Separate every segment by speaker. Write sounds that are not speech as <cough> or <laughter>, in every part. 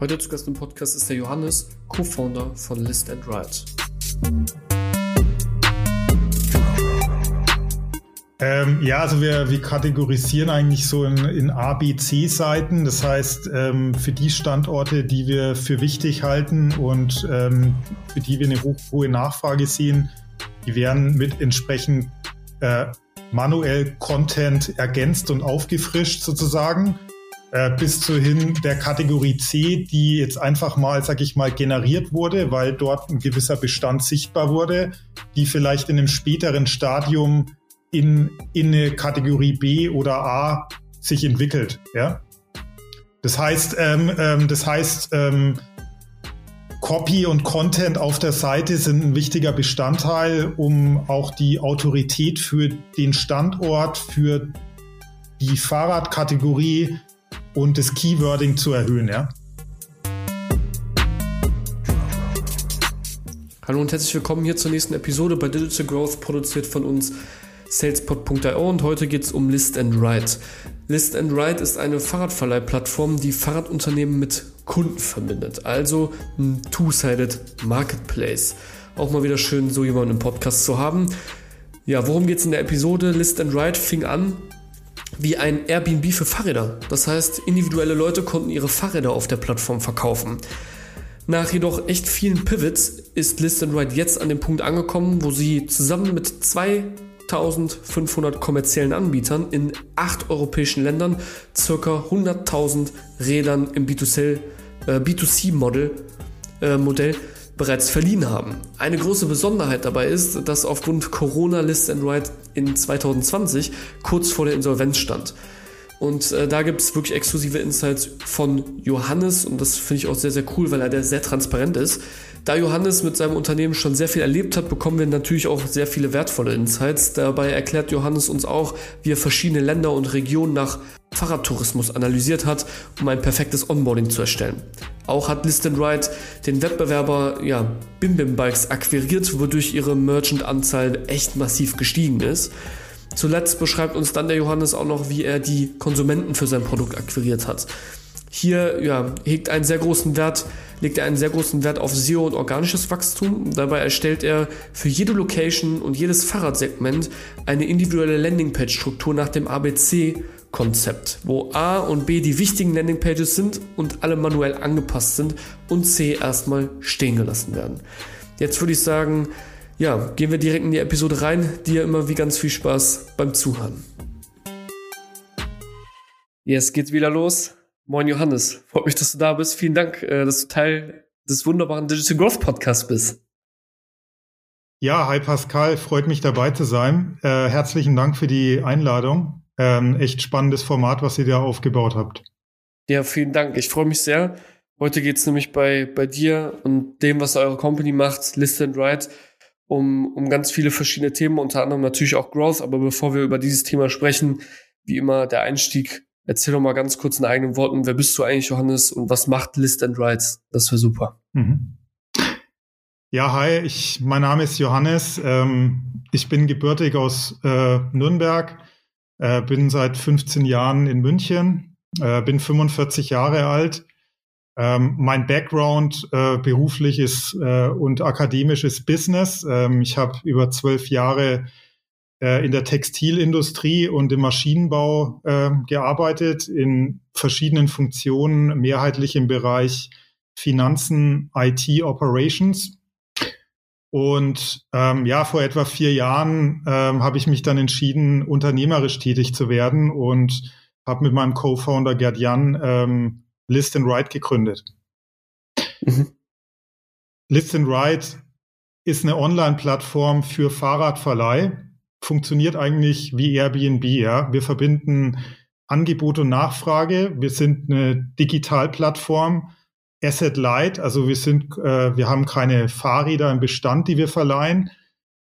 Speaker 1: Heute zu Gast im Podcast ist der Johannes, Co-Founder von List and Ride.
Speaker 2: Ähm, ja, also wir, wir kategorisieren eigentlich so in, in A, B, C-Seiten. Das heißt, ähm, für die Standorte, die wir für wichtig halten und ähm, für die wir eine hoch, hohe Nachfrage sehen, die werden mit entsprechend äh, manuell Content ergänzt und aufgefrischt sozusagen. Äh, bis zu hin der Kategorie C, die jetzt einfach mal, sag ich mal, generiert wurde, weil dort ein gewisser Bestand sichtbar wurde, die vielleicht in einem späteren Stadium in, in eine Kategorie B oder A sich entwickelt. Ja? Das heißt, ähm, ähm, das heißt, ähm, Copy und Content auf der Seite sind ein wichtiger Bestandteil, um auch die Autorität für den Standort, für die Fahrradkategorie und das Keywording zu erhöhen. Ja?
Speaker 1: Hallo und herzlich willkommen hier zur nächsten Episode bei Digital Growth, produziert von uns salespod.io und heute geht es um List and Ride. List and Ride ist eine Fahrradverleihplattform, die Fahrradunternehmen mit Kunden verbindet. Also ein Two-Sided Marketplace. Auch mal wieder schön, so jemanden im Podcast zu haben. Ja, worum geht es in der Episode? List and Ride fing an wie ein Airbnb für Fahrräder. Das heißt, individuelle Leute konnten ihre Fahrräder auf der Plattform verkaufen. Nach jedoch echt vielen Pivots ist List and Ride jetzt an dem Punkt angekommen, wo sie zusammen mit zwei 1500 kommerziellen Anbietern in acht europäischen Ländern ca. 100.000 Rädern im B2C, äh, B2C-Modell äh, Modell bereits verliehen haben. Eine große Besonderheit dabei ist, dass aufgrund Corona List and Ride in 2020 kurz vor der Insolvenz stand. Und äh, da gibt es wirklich exklusive Insights von Johannes und das finde ich auch sehr, sehr cool, weil er sehr transparent ist. Da Johannes mit seinem Unternehmen schon sehr viel erlebt hat, bekommen wir natürlich auch sehr viele wertvolle Insights. Dabei erklärt Johannes uns auch, wie er verschiedene Länder und Regionen nach Fahrradtourismus analysiert hat, um ein perfektes Onboarding zu erstellen. Auch hat List Ride den Wettbewerber ja, Bim Bim Bikes akquiriert, wodurch ihre Merchant-Anzahl echt massiv gestiegen ist. Zuletzt beschreibt uns dann der Johannes auch noch, wie er die Konsumenten für sein Produkt akquiriert hat. Hier ja, hegt einen sehr großen Wert, legt er einen sehr großen Wert auf SEO und organisches Wachstum. Dabei erstellt er für jede Location und jedes Fahrradsegment eine individuelle Landingpage-Struktur nach dem ABC-Konzept, wo A und B die wichtigen Landingpages sind und alle manuell angepasst sind und C erstmal stehen gelassen werden. Jetzt würde ich sagen, ja, gehen wir direkt in die Episode rein. Dir immer wie ganz viel Spaß beim Zuhören. Jetzt geht's wieder los. Moin Johannes, freut mich, dass du da bist. Vielen Dank, äh, dass du Teil des wunderbaren Digital Growth Podcasts bist.
Speaker 2: Ja, hi Pascal, freut mich dabei zu sein. Äh, herzlichen Dank für die Einladung. Ähm, echt spannendes Format, was ihr da aufgebaut habt.
Speaker 1: Ja, vielen Dank. Ich freue mich sehr. Heute geht's nämlich bei, bei dir und dem, was eure Company macht, List and Ride, um, um ganz viele verschiedene Themen, unter anderem natürlich auch Growth. Aber bevor wir über dieses Thema sprechen, wie immer der Einstieg, erzähl doch mal ganz kurz in eigenen Worten, wer bist du eigentlich, Johannes, und was macht List and Rights? Das wäre super. Mhm.
Speaker 2: Ja, hi, ich, mein Name ist Johannes. Ähm, ich bin gebürtig aus äh, Nürnberg, äh, bin seit 15 Jahren in München, äh, bin 45 Jahre alt ähm, mein Background äh, beruflich ist äh, und akademisch ist Business. Ähm, ich habe über zwölf Jahre äh, in der Textilindustrie und im Maschinenbau äh, gearbeitet, in verschiedenen Funktionen, mehrheitlich im Bereich Finanzen, IT, Operations. Und ähm, ja, vor etwa vier Jahren ähm, habe ich mich dann entschieden, unternehmerisch tätig zu werden und habe mit meinem Co-Founder Gerd Jan ähm, List and Ride gegründet. Mhm. List and Ride ist eine Online-Plattform für Fahrradverleih. Funktioniert eigentlich wie Airbnb. Ja? Wir verbinden Angebot und Nachfrage. Wir sind eine Digitalplattform, Asset Light. Also wir sind, äh, wir haben keine Fahrräder im Bestand, die wir verleihen.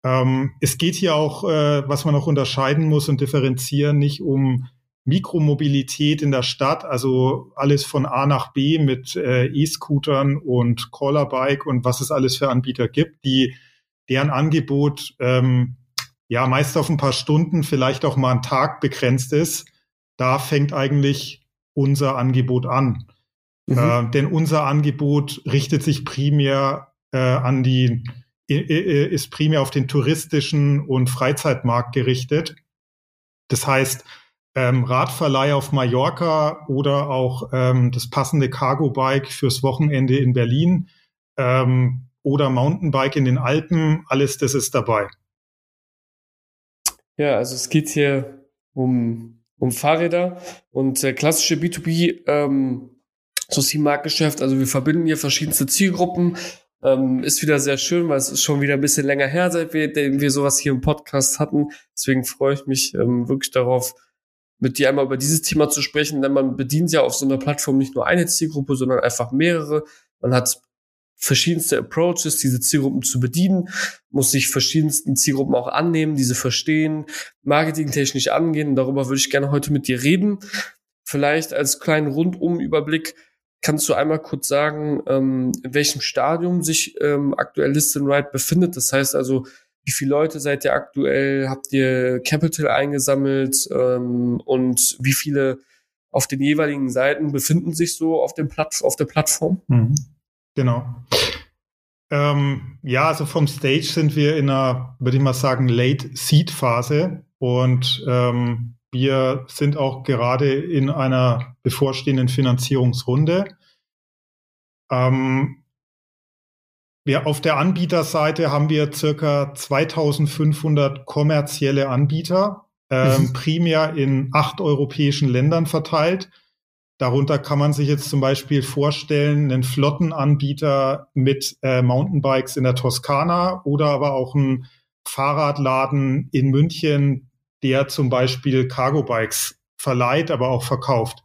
Speaker 2: Ähm, es geht hier auch, äh, was man noch unterscheiden muss und differenzieren, nicht um Mikromobilität in der Stadt, also alles von A nach B mit äh, E-Scootern und Callerbike und was es alles für Anbieter gibt, die deren Angebot ähm, ja meist auf ein paar Stunden, vielleicht auch mal einen Tag begrenzt ist. Da fängt eigentlich unser Angebot an. Mhm. Äh, denn unser Angebot richtet sich primär äh, an die, ist primär auf den touristischen und Freizeitmarkt gerichtet. Das heißt, ähm, Radverleih auf Mallorca oder auch ähm, das passende Cargo-Bike fürs Wochenende in Berlin ähm, oder Mountainbike in den Alpen, alles das ist dabei.
Speaker 1: Ja, also es geht hier um, um Fahrräder und äh, klassische B2B ähm, Soci-Marktgeschäft. Also wir verbinden hier verschiedenste Zielgruppen. Ähm, ist wieder sehr schön, weil es ist schon wieder ein bisschen länger her, seit wir, wir sowas hier im Podcast hatten. Deswegen freue ich mich ähm, wirklich darauf, mit dir einmal über dieses Thema zu sprechen, denn man bedient ja auf so einer Plattform nicht nur eine Zielgruppe, sondern einfach mehrere. Man hat verschiedenste Approaches, diese Zielgruppen zu bedienen, muss sich verschiedensten Zielgruppen auch annehmen, diese verstehen, marketingtechnisch angehen. Darüber würde ich gerne heute mit dir reden. Vielleicht als kleinen Rundumüberblick kannst du einmal kurz sagen, ähm, in welchem Stadium sich ähm, aktuell Listen Right befindet. Das heißt also, wie viele Leute seid ihr aktuell? Habt ihr Capital eingesammelt? Ähm, und wie viele auf den jeweiligen Seiten befinden sich so auf, dem Platt auf der Plattform?
Speaker 2: Mhm. Genau. Ähm, ja, also vom Stage sind wir in einer, würde ich mal sagen, Late Seed Phase und ähm, wir sind auch gerade in einer bevorstehenden Finanzierungsrunde. Ähm, wir auf der Anbieterseite haben wir circa 2500 kommerzielle Anbieter, ähm, mhm. primär in acht europäischen Ländern verteilt. Darunter kann man sich jetzt zum Beispiel vorstellen, einen Flottenanbieter mit äh, Mountainbikes in der Toskana oder aber auch einen Fahrradladen in München, der zum Beispiel Cargo-Bikes verleiht, aber auch verkauft.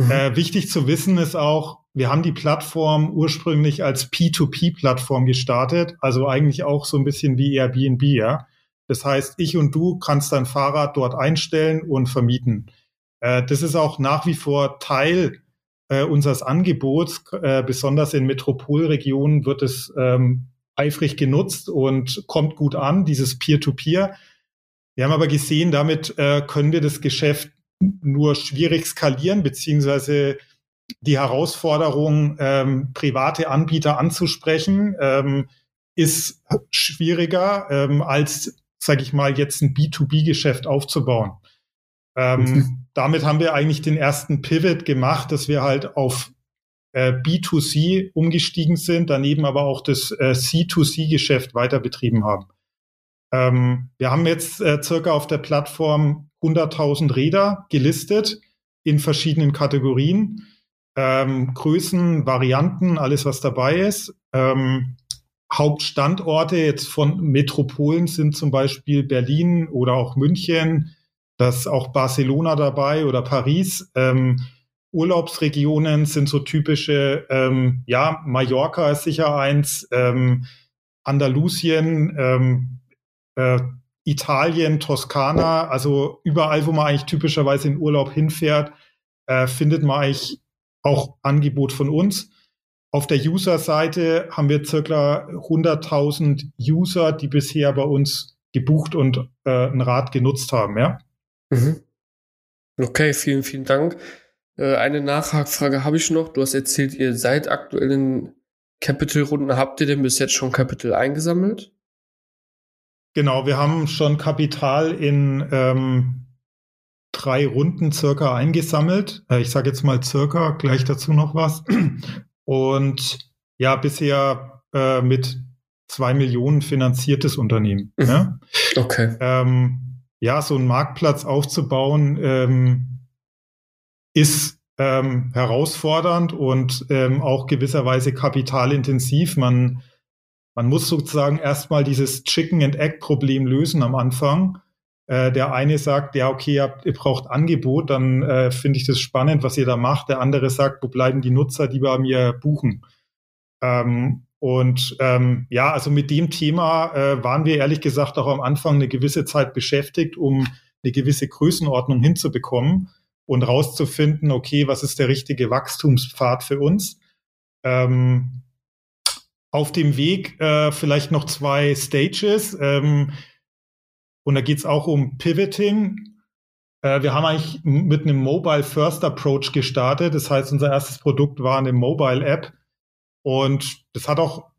Speaker 2: Mhm. Äh, wichtig zu wissen ist auch, wir haben die Plattform ursprünglich als P2P-Plattform gestartet, also eigentlich auch so ein bisschen wie Airbnb, ja. Das heißt, ich und du kannst dein Fahrrad dort einstellen und vermieten. Äh, das ist auch nach wie vor Teil äh, unseres Angebots. Äh, besonders in Metropolregionen wird es ähm, eifrig genutzt und kommt gut an, dieses Peer-to-Peer. -Peer. Wir haben aber gesehen, damit äh, können wir das Geschäft nur schwierig skalieren, beziehungsweise die Herausforderung, ähm, private Anbieter anzusprechen, ähm, ist schwieriger ähm, als, sage ich mal, jetzt ein B2B-Geschäft aufzubauen. Ähm, mhm. Damit haben wir eigentlich den ersten Pivot gemacht, dass wir halt auf äh, B2C umgestiegen sind, daneben aber auch das äh, C2C-Geschäft weiter betrieben haben. Ähm, wir haben jetzt äh, circa auf der Plattform 100.000 Räder gelistet in verschiedenen Kategorien ähm, Größen, Varianten, alles was dabei ist. Ähm, Hauptstandorte jetzt von Metropolen sind zum Beispiel Berlin oder auch München, das auch Barcelona dabei oder Paris. Ähm, Urlaubsregionen sind so typische, ähm, ja, Mallorca ist sicher eins, ähm, Andalusien, ähm, äh, Italien, Toskana, also überall, wo man eigentlich typischerweise in Urlaub hinfährt, äh, findet man eigentlich auch Angebot von uns. Auf der User-Seite haben wir circa 100.000 User, die bisher bei uns gebucht und äh, ein Rad genutzt haben, ja.
Speaker 1: Mhm. Okay, vielen, vielen Dank. Äh, eine Nachhakfrage habe ich noch. Du hast erzählt, ihr seid aktuell in Capital-Runden. Habt ihr denn bis jetzt schon Capital eingesammelt?
Speaker 2: Genau, wir haben schon Kapital in ähm, drei Runden circa eingesammelt. Äh, ich sage jetzt mal circa, gleich dazu noch was. Und ja, bisher äh, mit zwei Millionen finanziertes Unternehmen. Mhm. Ja?
Speaker 1: Okay.
Speaker 2: Ähm, ja, so einen Marktplatz aufzubauen, ähm, ist ähm, herausfordernd und ähm, auch gewisserweise kapitalintensiv. Man, man muss sozusagen erstmal dieses Chicken and Egg Problem lösen am Anfang äh, der eine sagt, ja, okay, ihr, ihr braucht Angebot, dann äh, finde ich das spannend, was ihr da macht. Der andere sagt, wo bleiben die Nutzer, die bei mir buchen? Ähm, und ähm, ja, also mit dem Thema äh, waren wir ehrlich gesagt auch am Anfang eine gewisse Zeit beschäftigt, um eine gewisse Größenordnung hinzubekommen und rauszufinden, okay, was ist der richtige Wachstumspfad für uns? Ähm, auf dem Weg äh, vielleicht noch zwei Stages. Ähm, und da geht es auch um Pivoting. Äh, wir haben eigentlich mit einem Mobile First Approach gestartet. Das heißt, unser erstes Produkt war eine Mobile App. Und das hat auch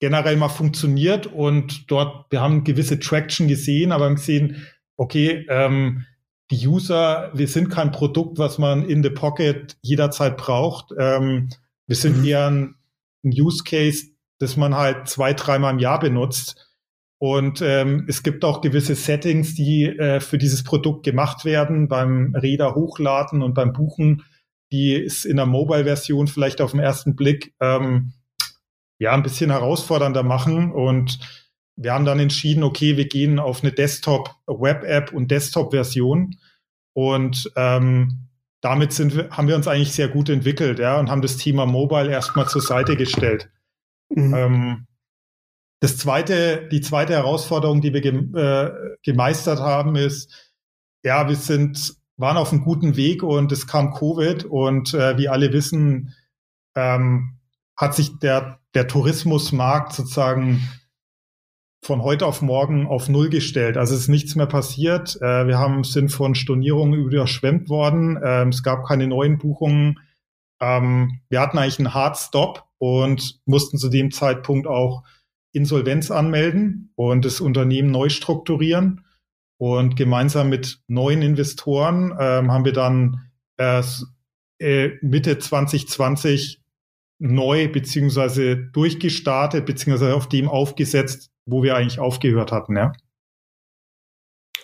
Speaker 2: generell mal funktioniert. Und dort, wir haben gewisse Traction gesehen, aber haben gesehen, okay, ähm, die User, wir sind kein Produkt, was man in the Pocket jederzeit braucht. Ähm, wir sind mhm. eher ein, ein Use Case, das man halt zwei, dreimal im Jahr benutzt. Und ähm, es gibt auch gewisse Settings, die äh, für dieses Produkt gemacht werden, beim Räder hochladen und beim Buchen, die es in der Mobile-Version vielleicht auf den ersten Blick ähm, ja ein bisschen herausfordernder machen. Und wir haben dann entschieden, okay, wir gehen auf eine Desktop-Web-App und Desktop-Version. Und ähm, damit sind wir, haben wir uns eigentlich sehr gut entwickelt, ja, und haben das Thema Mobile erstmal zur Seite gestellt. Mhm. Ähm, das zweite, die zweite Herausforderung, die wir gem äh, gemeistert haben, ist, ja, wir sind, waren auf einem guten Weg und es kam Covid und äh, wie alle wissen, ähm, hat sich der, der Tourismusmarkt sozusagen von heute auf morgen auf Null gestellt. Also es ist nichts mehr passiert. Äh, wir haben sind von Stornierungen überschwemmt worden. Ähm, es gab keine neuen Buchungen. Ähm, wir hatten eigentlich einen Hard Stop und mussten zu dem Zeitpunkt auch Insolvenz anmelden und das Unternehmen neu strukturieren. Und gemeinsam mit neuen Investoren ähm, haben wir dann erst äh, Mitte 2020 neu beziehungsweise durchgestartet beziehungsweise auf dem aufgesetzt, wo wir eigentlich aufgehört hatten, ja.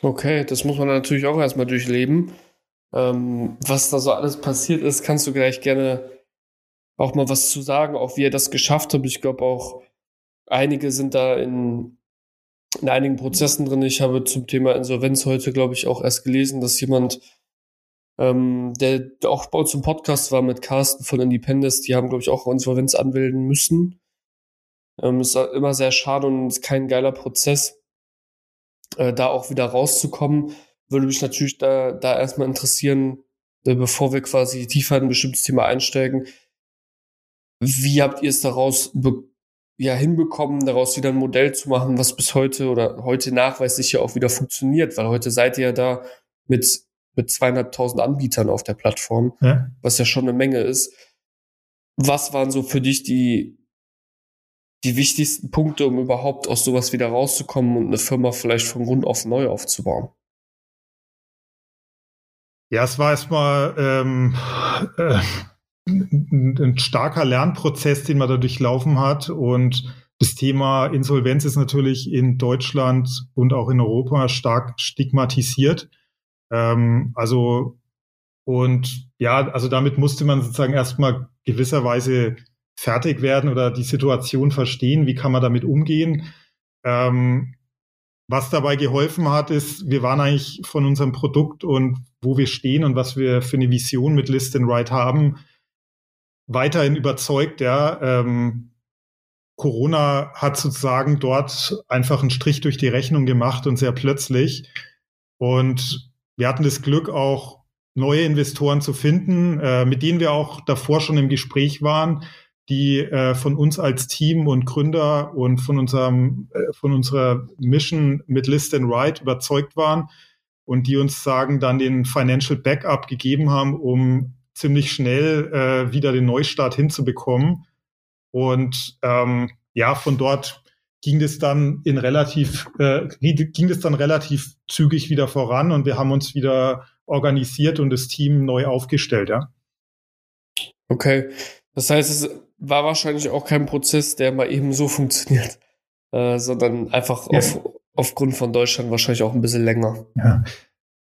Speaker 1: Okay, das muss man natürlich auch erstmal durchleben. Ähm, was da so alles passiert ist, kannst du gleich gerne auch mal was zu sagen, auch wie ihr das geschafft habt. Ich glaube auch, Einige sind da in, in einigen Prozessen drin. Ich habe zum Thema Insolvenz heute, glaube ich, auch erst gelesen, dass jemand, ähm, der auch bei uns im Podcast war mit Carsten von Independence, die haben, glaube ich, auch Insolvenz anmelden müssen. Ähm, ist immer sehr schade und ist kein geiler Prozess, äh, da auch wieder rauszukommen. Würde mich natürlich da, da erstmal interessieren, äh, bevor wir quasi tiefer in ein bestimmtes Thema einsteigen. Wie habt ihr es daraus ja hinbekommen, daraus wieder ein Modell zu machen, was bis heute oder heute nachweislich ja auch wieder funktioniert, weil heute seid ihr ja da mit, mit zweieinhalbtausend Anbietern auf der Plattform, ja. was ja schon eine Menge ist. Was waren so für dich die, die wichtigsten Punkte, um überhaupt aus sowas wieder rauszukommen und eine Firma vielleicht von Grund auf neu aufzubauen?
Speaker 2: Ja, es war erstmal ähm, äh, ein, ein starker Lernprozess, den man da durchlaufen hat. Und das Thema Insolvenz ist natürlich in Deutschland und auch in Europa stark stigmatisiert. Ähm, also, und ja, also damit musste man sozusagen erstmal gewisserweise fertig werden oder die Situation verstehen. Wie kann man damit umgehen? Ähm, was dabei geholfen hat, ist, wir waren eigentlich von unserem Produkt und wo wir stehen und was wir für eine Vision mit List and Write haben, weiterhin überzeugt, ja, ähm, Corona hat sozusagen dort einfach einen Strich durch die Rechnung gemacht und sehr plötzlich. Und wir hatten das Glück, auch neue Investoren zu finden, äh, mit denen wir auch davor schon im Gespräch waren, die äh, von uns als Team und Gründer und von unserem, äh, von unserer Mission mit List and Write überzeugt waren und die uns sagen, dann den Financial Backup gegeben haben, um ziemlich schnell äh, wieder den Neustart hinzubekommen. Und ähm, ja, von dort ging es dann in relativ, äh, ging es dann relativ zügig wieder voran und wir haben uns wieder organisiert und das Team neu aufgestellt, ja.
Speaker 1: Okay. Das heißt, es war wahrscheinlich auch kein Prozess, der mal eben so funktioniert, äh, sondern einfach ja. auf, aufgrund von Deutschland wahrscheinlich auch ein bisschen länger.
Speaker 2: Ja.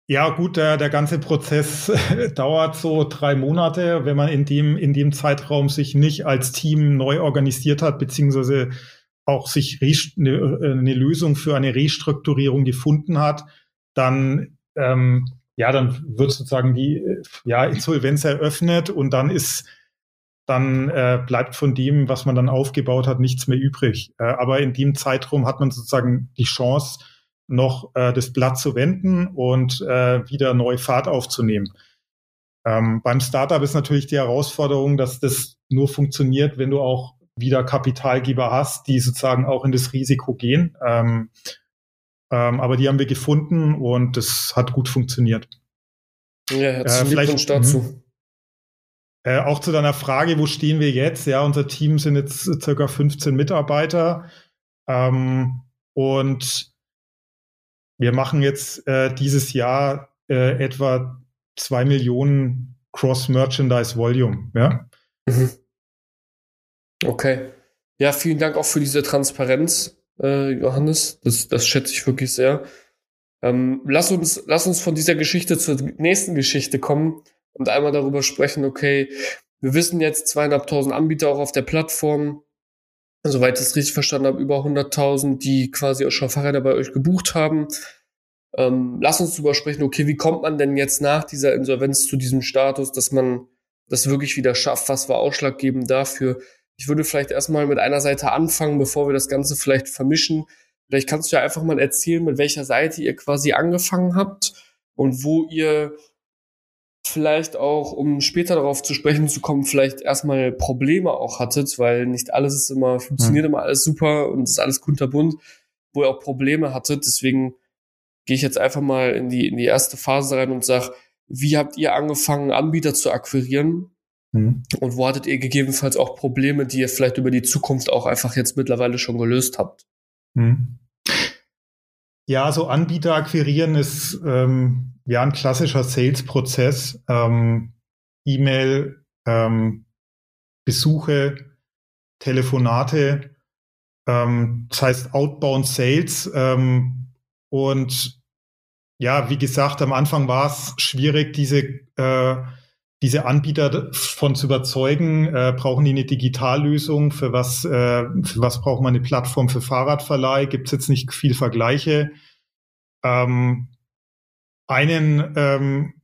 Speaker 2: Ja, gut, der, der ganze Prozess dauert so drei Monate, wenn man in dem, in dem Zeitraum sich nicht als Team neu organisiert hat, beziehungsweise auch sich eine, eine Lösung für eine Restrukturierung gefunden hat, dann, ähm, ja, dann wird sozusagen die ja, Insolvenz eröffnet und dann ist, dann äh, bleibt von dem, was man dann aufgebaut hat, nichts mehr übrig. Äh, aber in dem Zeitraum hat man sozusagen die Chance, noch äh, das Blatt zu wenden und äh, wieder neu Fahrt aufzunehmen. Ähm, beim Startup ist natürlich die Herausforderung, dass das nur funktioniert, wenn du auch wieder Kapitalgeber hast, die sozusagen auch in das Risiko gehen. Ähm, ähm, aber die haben wir gefunden und das hat gut funktioniert.
Speaker 1: Ja, herzlichen äh, Glückwunsch dazu. Mhm.
Speaker 2: Äh, auch zu deiner Frage, wo stehen wir jetzt? Ja, unser Team sind jetzt circa 15 Mitarbeiter. Ähm, und wir machen jetzt äh, dieses Jahr äh, etwa zwei Millionen Cross-Merchandise Volume. Ja? Mhm.
Speaker 1: Okay. Ja, vielen Dank auch für diese Transparenz, äh, Johannes. Das, das schätze ich wirklich sehr. Ähm, lass, uns, lass uns von dieser Geschichte zur nächsten Geschichte kommen und einmal darüber sprechen, okay, wir wissen jetzt zweieinhalbtausend Anbieter auch auf der Plattform. Soweit ich es richtig verstanden habe, über 100.000, die quasi auch schon Fahrräder bei euch gebucht haben. Ähm, lass uns darüber sprechen, okay, wie kommt man denn jetzt nach dieser Insolvenz zu diesem Status, dass man das wirklich wieder schafft? Was war ausschlaggebend dafür? Ich würde vielleicht erstmal mit einer Seite anfangen, bevor wir das Ganze vielleicht vermischen. Vielleicht kannst du ja einfach mal erzählen, mit welcher Seite ihr quasi angefangen habt und wo ihr vielleicht auch, um später darauf zu sprechen zu kommen, vielleicht erstmal Probleme auch hattet, weil nicht alles ist immer, funktioniert mhm. immer alles super und ist alles kunterbunt, wo ihr auch Probleme hattet. Deswegen gehe ich jetzt einfach mal in die, in die erste Phase rein und sage, wie habt ihr angefangen, Anbieter zu akquirieren? Mhm. Und wo hattet ihr gegebenenfalls auch Probleme, die ihr vielleicht über die Zukunft auch einfach jetzt mittlerweile schon gelöst habt? Mhm.
Speaker 2: Ja, so Anbieter akquirieren ist ähm, ja ein klassischer Sales-Prozess. Ähm, E-Mail, ähm, Besuche, Telefonate, ähm, das heißt Outbound Sales. Ähm, und ja, wie gesagt, am Anfang war es schwierig, diese, äh, diese Anbieter von zu überzeugen. Äh, brauchen die eine Digitallösung? Für was, äh, für was braucht man eine Plattform für Fahrradverleih? Gibt es jetzt nicht viel Vergleiche? Ähm, einen, ähm,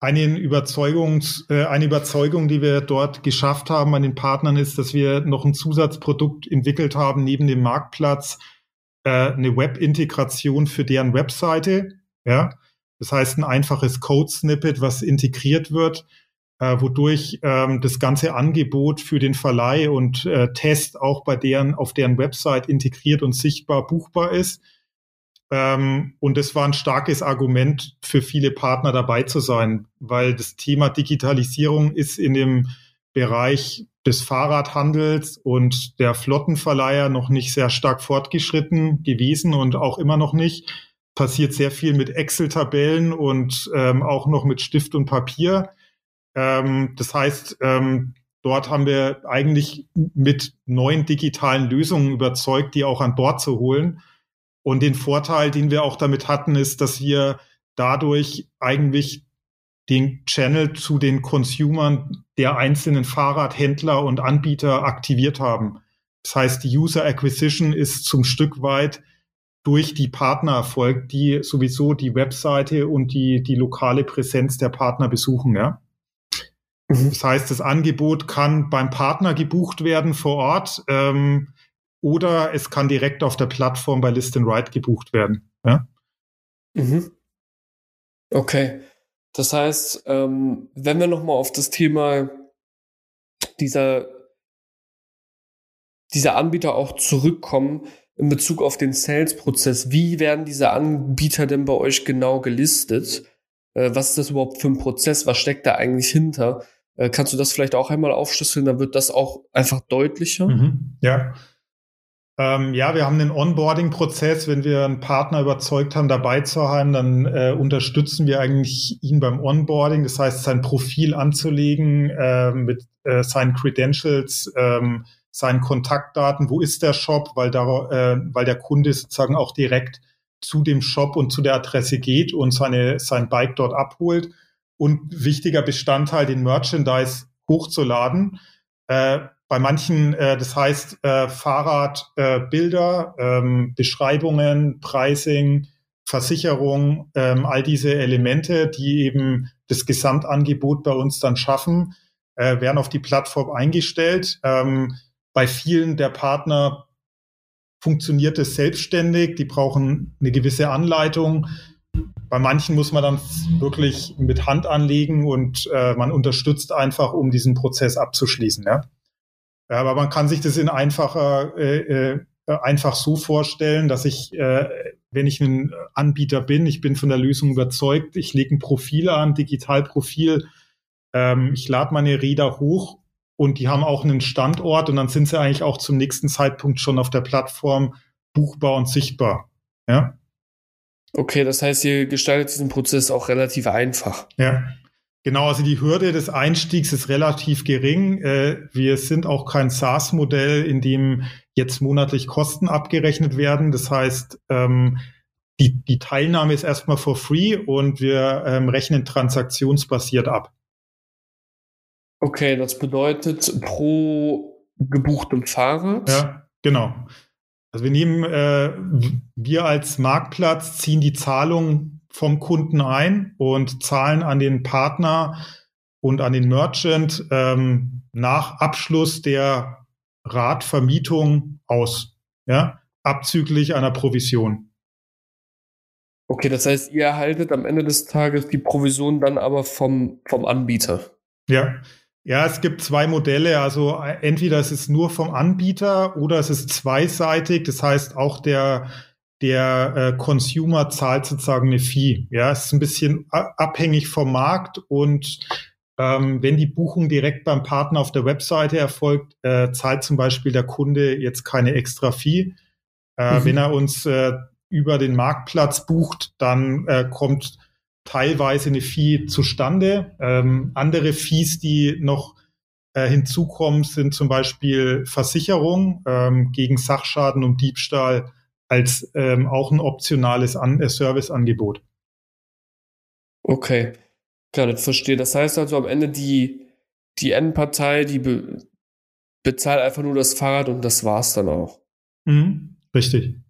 Speaker 2: einen Überzeugungs, äh, eine Überzeugung, die wir dort geschafft haben an den Partnern, ist, dass wir noch ein Zusatzprodukt entwickelt haben neben dem Marktplatz, äh, eine Web-Integration für deren Webseite. Ja, das heißt ein einfaches Code-Snippet, was integriert wird, äh, wodurch ähm, das ganze Angebot für den Verleih und äh, Test auch bei deren auf deren Website integriert und sichtbar buchbar ist. Ähm, und es war ein starkes Argument für viele Partner dabei zu sein, weil das Thema Digitalisierung ist in dem Bereich des Fahrradhandels und der Flottenverleiher noch nicht sehr stark fortgeschritten gewesen und auch immer noch nicht. Passiert sehr viel mit Excel-Tabellen und ähm, auch noch mit Stift und Papier. Ähm, das heißt, ähm, dort haben wir eigentlich mit neuen digitalen Lösungen überzeugt, die auch an Bord zu holen. Und den Vorteil, den wir auch damit hatten, ist, dass wir dadurch eigentlich den Channel zu den Consumern der einzelnen Fahrradhändler und Anbieter aktiviert haben. Das heißt, die User Acquisition ist zum Stück weit durch die Partner erfolgt, die sowieso die Webseite und die, die lokale Präsenz der Partner besuchen, ja. Mhm. Das heißt, das Angebot kann beim Partner gebucht werden vor Ort. Ähm, oder es kann direkt auf der Plattform bei List and Write gebucht werden. Ja?
Speaker 1: Mhm. Okay. Das heißt, ähm, wenn wir nochmal auf das Thema dieser, dieser Anbieter auch zurückkommen, in Bezug auf den Sales-Prozess, wie werden diese Anbieter denn bei euch genau gelistet? Äh, was ist das überhaupt für ein Prozess? Was steckt da eigentlich hinter? Äh, kannst du das vielleicht auch einmal aufschlüsseln? Dann wird das auch einfach deutlicher.
Speaker 2: Mhm. Ja, ähm, ja, wir haben den Onboarding-Prozess. Wenn wir einen Partner überzeugt haben, dabei zu haben, dann äh, unterstützen wir eigentlich ihn beim Onboarding. Das heißt, sein Profil anzulegen äh, mit äh, seinen Credentials, ähm, seinen Kontaktdaten. Wo ist der Shop? Weil, da, äh, weil der Kunde sozusagen auch direkt zu dem Shop und zu der Adresse geht und seine, sein Bike dort abholt. Und wichtiger Bestandteil, den Merchandise hochzuladen. Äh, bei manchen, äh, das heißt äh, Fahrradbilder, äh, ähm, Beschreibungen, Pricing, Versicherung, ähm, all diese Elemente, die eben das Gesamtangebot bei uns dann schaffen, äh, werden auf die Plattform eingestellt. Ähm, bei vielen der Partner funktioniert es selbstständig, die brauchen eine gewisse Anleitung. Bei manchen muss man dann wirklich mit Hand anlegen und äh, man unterstützt einfach, um diesen Prozess abzuschließen. Ja? Ja, aber man kann sich das in einfacher, äh, äh, einfach so vorstellen, dass ich, äh, wenn ich ein Anbieter bin, ich bin von der Lösung überzeugt, ich lege ein Profil an, Digitalprofil, ähm, ich lade meine Räder hoch und die haben auch einen Standort und dann sind sie eigentlich auch zum nächsten Zeitpunkt schon auf der Plattform buchbar und sichtbar. Ja.
Speaker 1: Okay, das heißt, ihr gestaltet diesen Prozess auch relativ einfach.
Speaker 2: Ja. Genau, also die Hürde des Einstiegs ist relativ gering. Äh, wir sind auch kein SaaS-Modell, in dem jetzt monatlich Kosten abgerechnet werden. Das heißt, ähm, die, die Teilnahme ist erstmal for free und wir ähm, rechnen transaktionsbasiert ab.
Speaker 1: Okay, das bedeutet pro gebuchtem Fahrrad?
Speaker 2: Ja, genau. Also wir nehmen, äh, wir als Marktplatz ziehen die Zahlung vom Kunden ein und zahlen an den Partner und an den Merchant ähm, nach Abschluss der Radvermietung aus, ja, abzüglich einer Provision.
Speaker 1: Okay, das heißt, ihr erhaltet am Ende des Tages die Provision dann aber vom, vom Anbieter.
Speaker 2: Ja, ja, es gibt zwei Modelle. Also entweder es ist nur vom Anbieter oder es ist zweiseitig. Das heißt, auch der, der äh, Consumer zahlt sozusagen eine Fee. Ja, es ist ein bisschen abhängig vom Markt und ähm, wenn die Buchung direkt beim Partner auf der Webseite erfolgt, äh, zahlt zum Beispiel der Kunde jetzt keine extra Fee. Äh, mhm. Wenn er uns äh, über den Marktplatz bucht, dann äh, kommt teilweise eine Fee zustande. Ähm, andere Fees, die noch äh, hinzukommen, sind zum Beispiel Versicherung ähm, gegen Sachschaden und Diebstahl als ähm, auch ein optionales An äh, Serviceangebot.
Speaker 1: Okay, klar, das verstehe. Das heißt also am Ende die, die Endpartei, die be bezahlt einfach nur das Fahrrad und das war's dann auch.
Speaker 2: Mhm, richtig.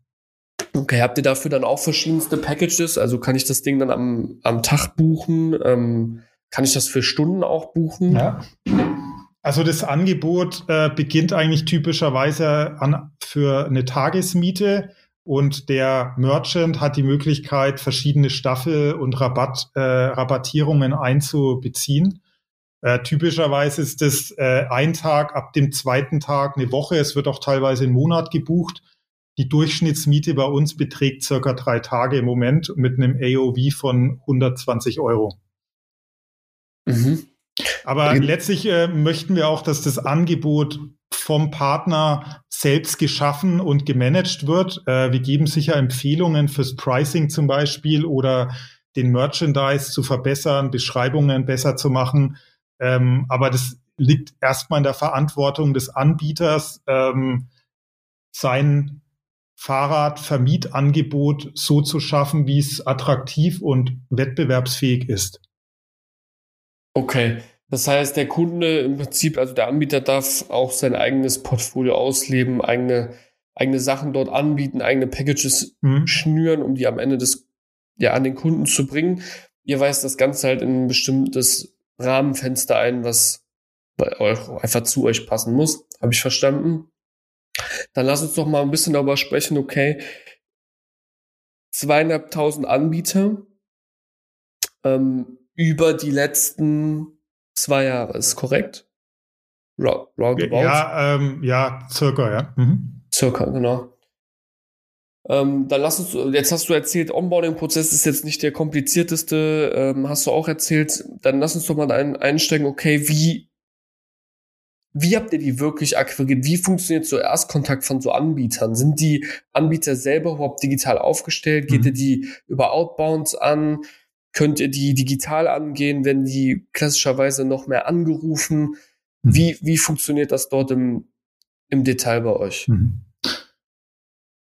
Speaker 1: Okay, habt ihr dafür dann auch verschiedenste Packages? Also kann ich das Ding dann am, am Tag buchen? Ähm, kann ich das für Stunden auch buchen?
Speaker 2: Ja. Also das Angebot äh, beginnt eigentlich typischerweise an, für eine Tagesmiete und der Merchant hat die Möglichkeit, verschiedene Staffel- und Rabatt, äh, Rabattierungen einzubeziehen. Äh, typischerweise ist das äh, ein Tag, ab dem zweiten Tag eine Woche. Es wird auch teilweise einen Monat gebucht. Die Durchschnittsmiete bei uns beträgt circa drei Tage im Moment mit einem AOV von 120 Euro. Mhm. Aber letztlich äh, möchten wir auch, dass das Angebot vom Partner selbst geschaffen und gemanagt wird. Äh, wir geben sicher Empfehlungen fürs Pricing zum Beispiel oder den Merchandise zu verbessern, Beschreibungen besser zu machen. Ähm, aber das liegt erstmal in der Verantwortung des Anbieters, ähm, sein Fahrradvermietangebot so zu schaffen, wie es attraktiv und wettbewerbsfähig ist.
Speaker 1: Okay, das heißt, der Kunde im Prinzip, also der Anbieter darf auch sein eigenes Portfolio ausleben, eigene, eigene Sachen dort anbieten, eigene Packages mhm. schnüren, um die am Ende des, ja, an den Kunden zu bringen. Ihr weist das Ganze halt in ein bestimmtes Rahmenfenster ein, was bei euch einfach zu euch passen muss. Habe ich verstanden? Dann lass uns doch mal ein bisschen darüber sprechen, okay, zweieinhalbtausend Anbieter ähm, über die letzten zwei Jahre, ist korrekt?
Speaker 2: Roundabout? Ja, ähm, ja, circa, ja. Mhm.
Speaker 1: Circa, genau. Ähm, dann lass uns, jetzt hast du erzählt, Onboarding-Prozess ist jetzt nicht der komplizierteste, ähm, hast du auch erzählt. Dann lass uns doch mal ein, einsteigen, okay, wie wie habt ihr die wirklich akquiriert? Wie funktioniert so Erstkontakt von so Anbietern? Sind die Anbieter selber überhaupt digital aufgestellt? Geht mhm. ihr die über Outbounds an? Könnt ihr die digital angehen? Werden die klassischerweise noch mehr angerufen? Mhm. Wie, wie funktioniert das dort im, im Detail bei euch? Mhm.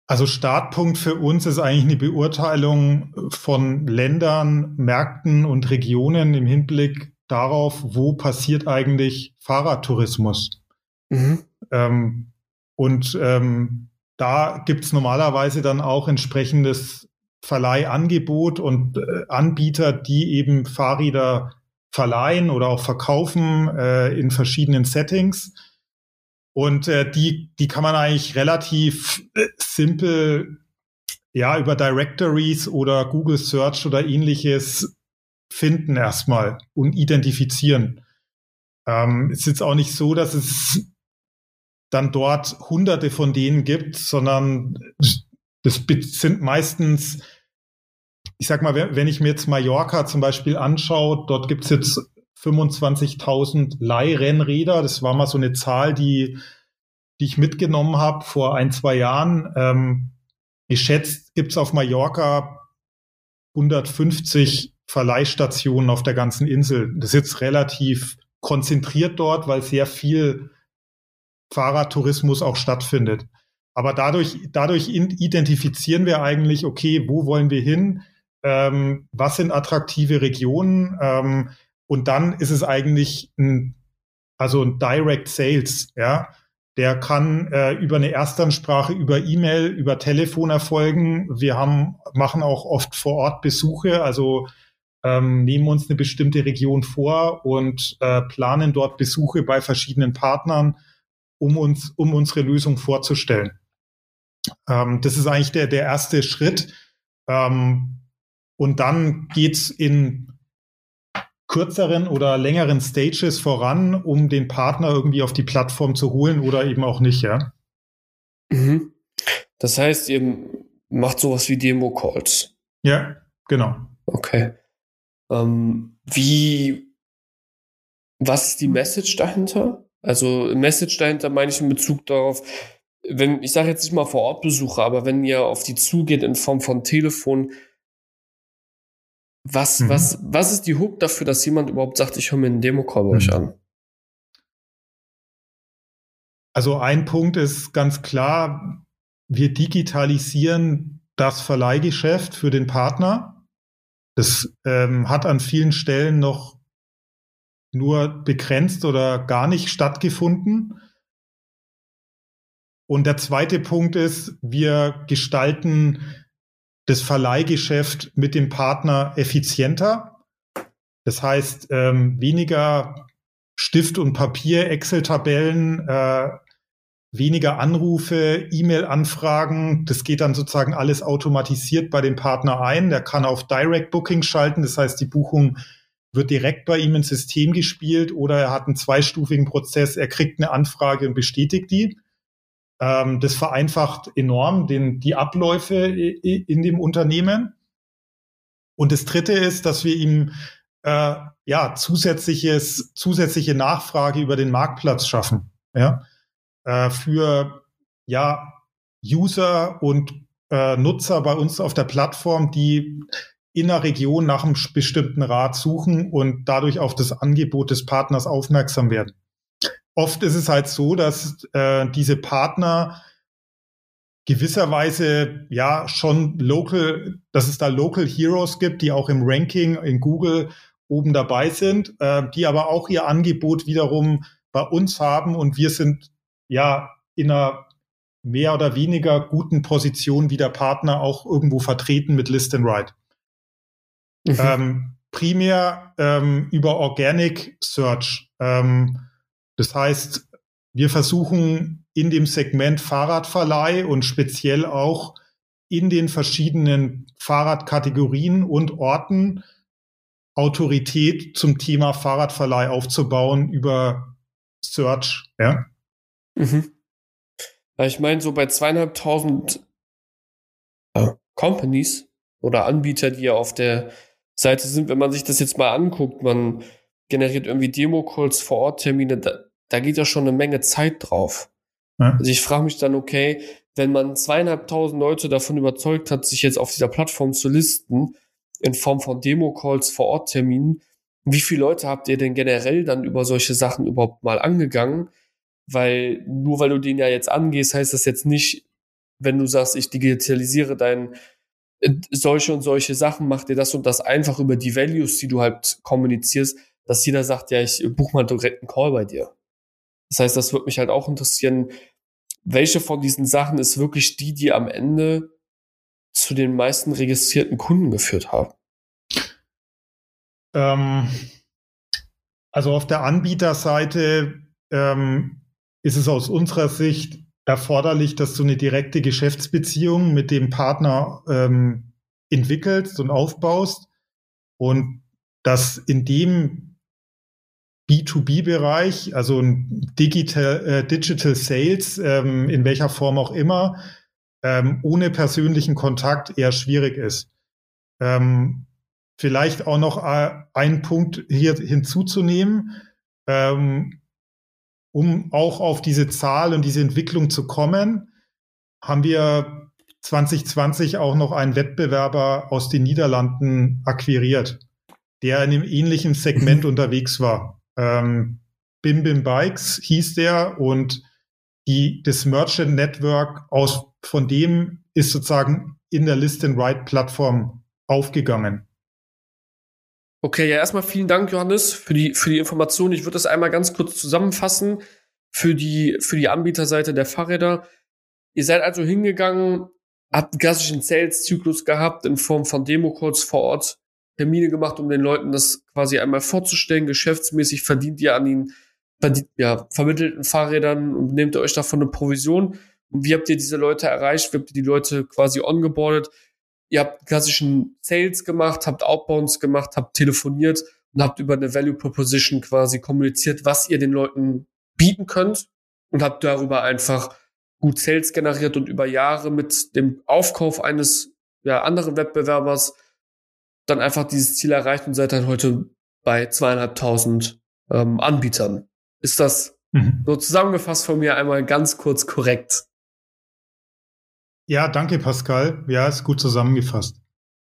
Speaker 2: Also Startpunkt für uns ist eigentlich eine Beurteilung von Ländern, Märkten und Regionen im Hinblick darauf, wo passiert eigentlich Fahrradtourismus. Mhm. Ähm, und ähm, da gibt's normalerweise dann auch entsprechendes Verleihangebot und äh, Anbieter, die eben Fahrräder verleihen oder auch verkaufen äh, in verschiedenen Settings. Und äh, die, die kann man eigentlich relativ äh, simpel ja über Directories oder Google Search oder ähnliches finden erstmal und identifizieren. Ähm, es ist jetzt auch nicht so, dass es dann dort hunderte von denen gibt, sondern das sind meistens, ich sag mal, wenn ich mir jetzt Mallorca zum Beispiel anschaue, dort gibt es jetzt 25.000 Leihrennräder. Das war mal so eine Zahl, die, die ich mitgenommen habe vor ein, zwei Jahren. Ähm, geschätzt gibt es auf Mallorca 150 Verleihstationen auf der ganzen Insel. Das ist jetzt relativ konzentriert dort, weil sehr viel Fahrradtourismus auch stattfindet. Aber dadurch, dadurch identifizieren wir eigentlich, okay, wo wollen wir hin? Ähm, was sind attraktive Regionen? Ähm, und dann ist es eigentlich ein, also ein Direct Sales, ja. Der kann äh, über eine Erstansprache, über E-Mail, über Telefon erfolgen. Wir haben, machen auch oft vor Ort Besuche, also ähm, nehmen uns eine bestimmte Region vor und äh, planen dort Besuche bei verschiedenen Partnern, um uns, um unsere Lösung vorzustellen. Ähm, das ist eigentlich der, der erste Schritt. Ähm, und dann geht's in kürzeren oder längeren Stages voran, um den Partner irgendwie auf die Plattform zu holen oder eben auch nicht, ja.
Speaker 1: Mhm. Das heißt, ihr macht sowas wie Demo-Calls.
Speaker 2: Ja, genau.
Speaker 1: Okay. Ähm, wie, was ist die Message dahinter? Also Message dahinter meine ich in Bezug darauf, wenn, ich sage jetzt nicht mal vor Ort Besuche, aber wenn ihr auf die zugeht in Form von Telefon, was, mhm. was, was ist die Hook dafür, dass jemand überhaupt sagt, ich höre mir einen Demo-Call bei mhm. euch an?
Speaker 2: Also ein Punkt ist ganz klar, wir digitalisieren das Verleihgeschäft für den Partner. Das ähm, hat an vielen Stellen noch nur begrenzt oder gar nicht stattgefunden. Und der zweite Punkt ist, wir gestalten das Verleihgeschäft mit dem Partner effizienter. Das heißt, ähm, weniger Stift und Papier, Excel-Tabellen, äh, weniger Anrufe, E-Mail-Anfragen. Das geht dann sozusagen alles automatisiert bei dem Partner ein. Der kann auf Direct Booking schalten. Das heißt, die Buchung wird direkt bei ihm ins System gespielt oder er hat einen zweistufigen Prozess. Er kriegt eine Anfrage und bestätigt die. Ähm, das vereinfacht enorm den, die Abläufe in dem Unternehmen. Und das Dritte ist, dass wir ihm äh, ja zusätzliches zusätzliche Nachfrage über den Marktplatz schaffen. Ja äh, für ja, User und äh, Nutzer bei uns auf der Plattform, die in der Region nach einem bestimmten Rat suchen und dadurch auf das Angebot des Partners aufmerksam werden. Oft ist es halt so, dass äh, diese Partner gewisserweise ja schon local, dass es da Local Heroes gibt, die auch im Ranking in Google oben dabei sind, äh, die aber auch ihr Angebot wiederum bei uns haben und wir sind ja in einer mehr oder weniger guten Position wie der Partner auch irgendwo vertreten mit List and Write. Mhm. Ähm, primär ähm, über Organic Search. Ähm, das heißt, wir versuchen in dem Segment Fahrradverleih und speziell auch in den verschiedenen Fahrradkategorien und Orten Autorität zum Thema Fahrradverleih aufzubauen über Search. Ja?
Speaker 1: Mhm. Ich meine, so bei zweieinhalbtausend äh, Companies oder Anbieter, die ja auf der Seite sind, wenn man sich das jetzt mal anguckt, man generiert irgendwie Demo-Calls, vor Ort Termine, da, da geht ja schon eine Menge Zeit drauf. Ja. Also ich frage mich dann, okay, wenn man zweieinhalbtausend Leute davon überzeugt hat, sich jetzt auf dieser Plattform zu listen, in Form von Demo-Calls, vor Ort Terminen, wie viele Leute habt ihr denn generell dann über solche Sachen überhaupt mal angegangen? Weil nur weil du den ja jetzt angehst, heißt das jetzt nicht, wenn du sagst, ich digitalisiere dein äh, solche und solche Sachen, mach dir das und das einfach über die Values, die du halt kommunizierst, dass jeder sagt, ja, ich buch mal direkt einen Call bei dir. Das heißt, das würde mich halt auch interessieren, welche von diesen Sachen ist wirklich die, die am Ende zu den meisten registrierten Kunden geführt haben?
Speaker 2: Ähm, also auf der Anbieterseite ähm, ist es aus unserer Sicht erforderlich, dass du eine direkte Geschäftsbeziehung mit dem Partner ähm, entwickelst und aufbaust und dass in dem B2B-Bereich, also Digital, äh, Digital Sales, ähm, in welcher Form auch immer, ähm, ohne persönlichen Kontakt eher schwierig ist. Ähm, vielleicht auch noch äh, ein Punkt hier hinzuzunehmen, ähm, um auch auf diese Zahl und diese Entwicklung zu kommen, haben wir 2020 auch noch einen Wettbewerber aus den Niederlanden akquiriert, der in einem ähnlichen Segment <laughs> unterwegs war. Ähm, Bim Bim Bikes hieß der und die, das Merchant Network aus, von dem ist sozusagen in der List and Write Plattform aufgegangen.
Speaker 1: Okay, ja, erstmal vielen Dank, Johannes, für die, für die Information. Ich würde das einmal ganz kurz zusammenfassen für die, für die Anbieterseite der Fahrräder. Ihr seid also hingegangen, habt einen klassischen Sales-Zyklus gehabt in Form von Demo-Codes vor Ort, Termine gemacht, um den Leuten das quasi einmal vorzustellen. Geschäftsmäßig verdient ihr an den verdient, ja, vermittelten Fahrrädern und nehmt euch davon eine Provision. Und wie habt ihr diese Leute erreicht? Wie habt ihr die Leute quasi ongeboardet? Ihr habt klassischen Sales gemacht, habt Outbounds gemacht, habt telefoniert und habt über eine Value Proposition quasi kommuniziert, was ihr den Leuten bieten könnt und habt darüber einfach gut Sales generiert und über Jahre mit dem Aufkauf eines ja, anderen Wettbewerbers dann einfach dieses Ziel erreicht und seid dann heute bei zweieinhalbtausend ähm, Anbietern. Ist das mhm. so zusammengefasst von mir einmal ganz kurz korrekt?
Speaker 2: Ja, danke, Pascal. Ja, ist gut zusammengefasst.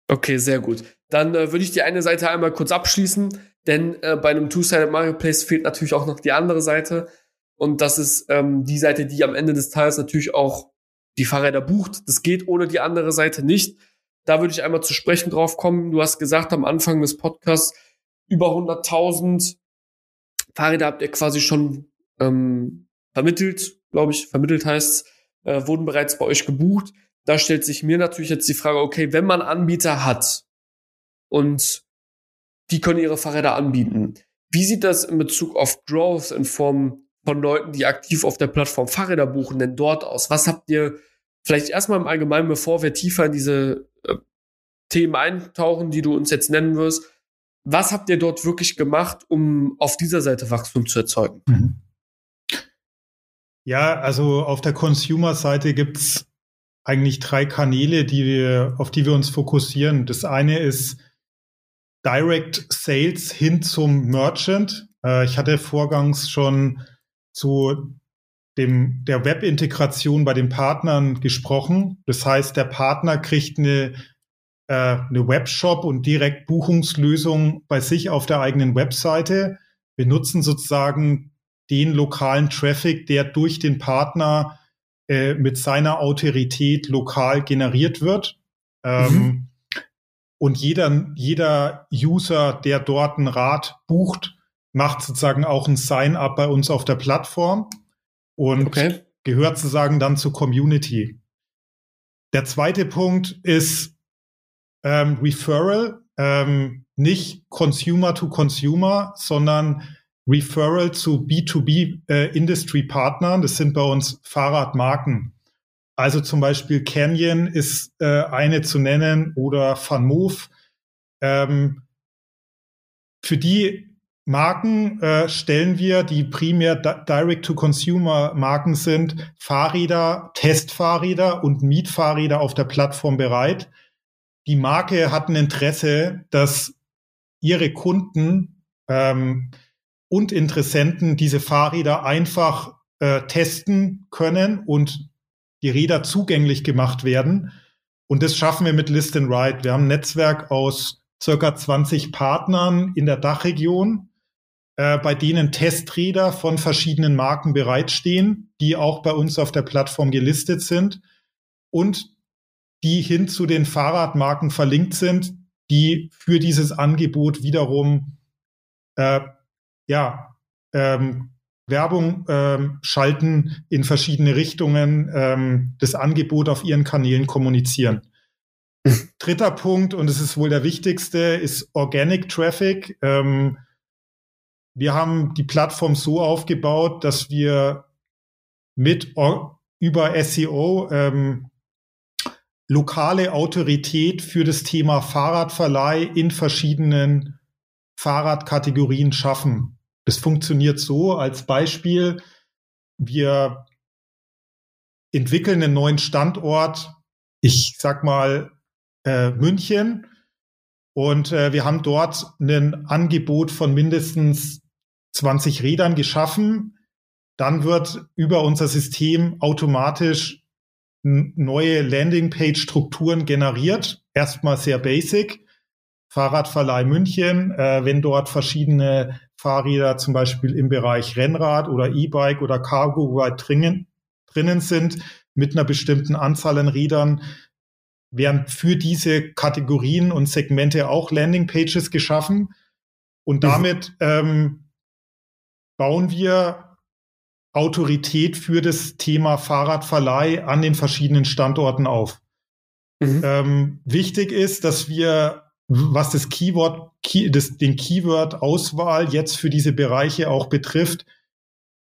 Speaker 1: Okay, sehr gut. Dann äh, würde ich die eine Seite einmal kurz abschließen, denn äh, bei einem Two-Sided Marketplace fehlt natürlich auch noch die andere Seite. Und das ist ähm, die Seite, die am Ende des Tages natürlich auch die Fahrräder bucht. Das geht ohne die andere Seite nicht. Da würde ich einmal zu sprechen drauf kommen. Du hast gesagt am Anfang des Podcasts, über 100.000 Fahrräder habt ihr quasi schon ähm, vermittelt, glaube ich, vermittelt heißt äh, wurden bereits bei euch gebucht. Da stellt sich mir natürlich jetzt die Frage, okay, wenn man Anbieter hat und die können ihre Fahrräder anbieten, wie sieht das in Bezug auf Growth in Form von Leuten, die aktiv auf der Plattform Fahrräder buchen, denn dort aus? Was habt ihr vielleicht erstmal im Allgemeinen, bevor wir tiefer in diese äh, Themen eintauchen, die du uns jetzt nennen wirst, was habt ihr dort wirklich gemacht, um auf dieser Seite Wachstum zu erzeugen? Mhm.
Speaker 2: Ja, also auf der Consumer-Seite gibt's eigentlich drei Kanäle, die wir, auf die wir uns fokussieren. Das eine ist Direct Sales hin zum Merchant. Äh, ich hatte vorgangs schon zu dem, der Web-Integration bei den Partnern gesprochen. Das heißt, der Partner kriegt eine, äh, eine Webshop und direkt Buchungslösung bei sich auf der eigenen Webseite. Wir nutzen sozusagen den lokalen Traffic, der durch den Partner äh, mit seiner Autorität lokal generiert wird. Ähm, mhm. Und jeder, jeder User, der dort ein Rad bucht, macht sozusagen auch ein Sign-up bei uns auf der Plattform und okay. gehört sozusagen dann zur Community. Der zweite Punkt ist ähm, Referral, ähm, nicht Consumer to Consumer, sondern Referral zu B2B-Industry-Partnern. Äh, das sind bei uns Fahrradmarken. Also zum Beispiel Canyon ist äh, eine zu nennen oder VanMoof. Ähm, für die Marken äh, stellen wir, die primär Direct-to-Consumer-Marken sind, Fahrräder, Testfahrräder und Mietfahrräder auf der Plattform bereit. Die Marke hat ein Interesse, dass ihre Kunden ähm, und Interessenten diese Fahrräder einfach äh, testen können und die Räder zugänglich gemacht werden. Und das schaffen wir mit List and Ride. Wir haben ein Netzwerk aus circa 20 Partnern in der Dachregion, äh, bei denen Testräder von verschiedenen Marken bereitstehen, die auch bei uns auf der Plattform gelistet sind und die hin zu den Fahrradmarken verlinkt sind, die für dieses Angebot wiederum äh, ja, ähm, Werbung ähm, schalten in verschiedene Richtungen, ähm, das Angebot auf ihren Kanälen kommunizieren. <laughs> Dritter Punkt, und es ist wohl der wichtigste, ist Organic Traffic. Ähm, wir haben die Plattform so aufgebaut, dass wir mit über SEO ähm, lokale Autorität für das Thema Fahrradverleih in verschiedenen Fahrradkategorien schaffen. Das funktioniert so als Beispiel. Wir entwickeln einen neuen Standort, ich sag mal äh, München. Und äh, wir haben dort ein Angebot von mindestens 20 Rädern geschaffen. Dann wird über unser System automatisch neue Landingpage-Strukturen generiert. Erstmal sehr basic. Fahrradverleih München, äh, wenn dort verschiedene Fahrräder zum Beispiel im Bereich Rennrad oder E-Bike oder Cargo weit drinnen, drinnen sind, mit einer bestimmten Anzahl an Rädern, werden für diese Kategorien und Segmente auch Landingpages geschaffen. Und mhm. damit ähm, bauen wir Autorität für das Thema Fahrradverleih an den verschiedenen Standorten auf. Mhm. Ähm, wichtig ist, dass wir, was das Keyword, Key, das, den Keyword-Auswahl jetzt für diese Bereiche auch betrifft,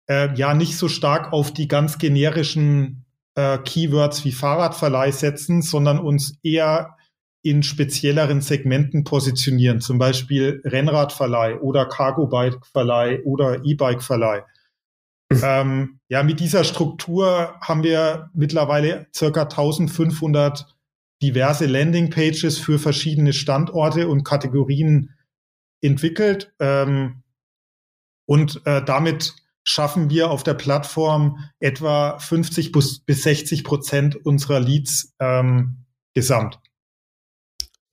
Speaker 2: äh, ja nicht so stark auf die ganz generischen äh, Keywords wie Fahrradverleih setzen, sondern uns eher in spezielleren Segmenten positionieren, zum Beispiel Rennradverleih oder Cargo-Bike-Verleih oder E-Bike-Verleih. Mhm. Ähm, ja, mit dieser Struktur haben wir mittlerweile circa 1500 diverse Landingpages für verschiedene Standorte und Kategorien entwickelt. Ähm, und äh, damit schaffen wir auf der Plattform etwa 50 bis 60 Prozent unserer Leads ähm, gesamt.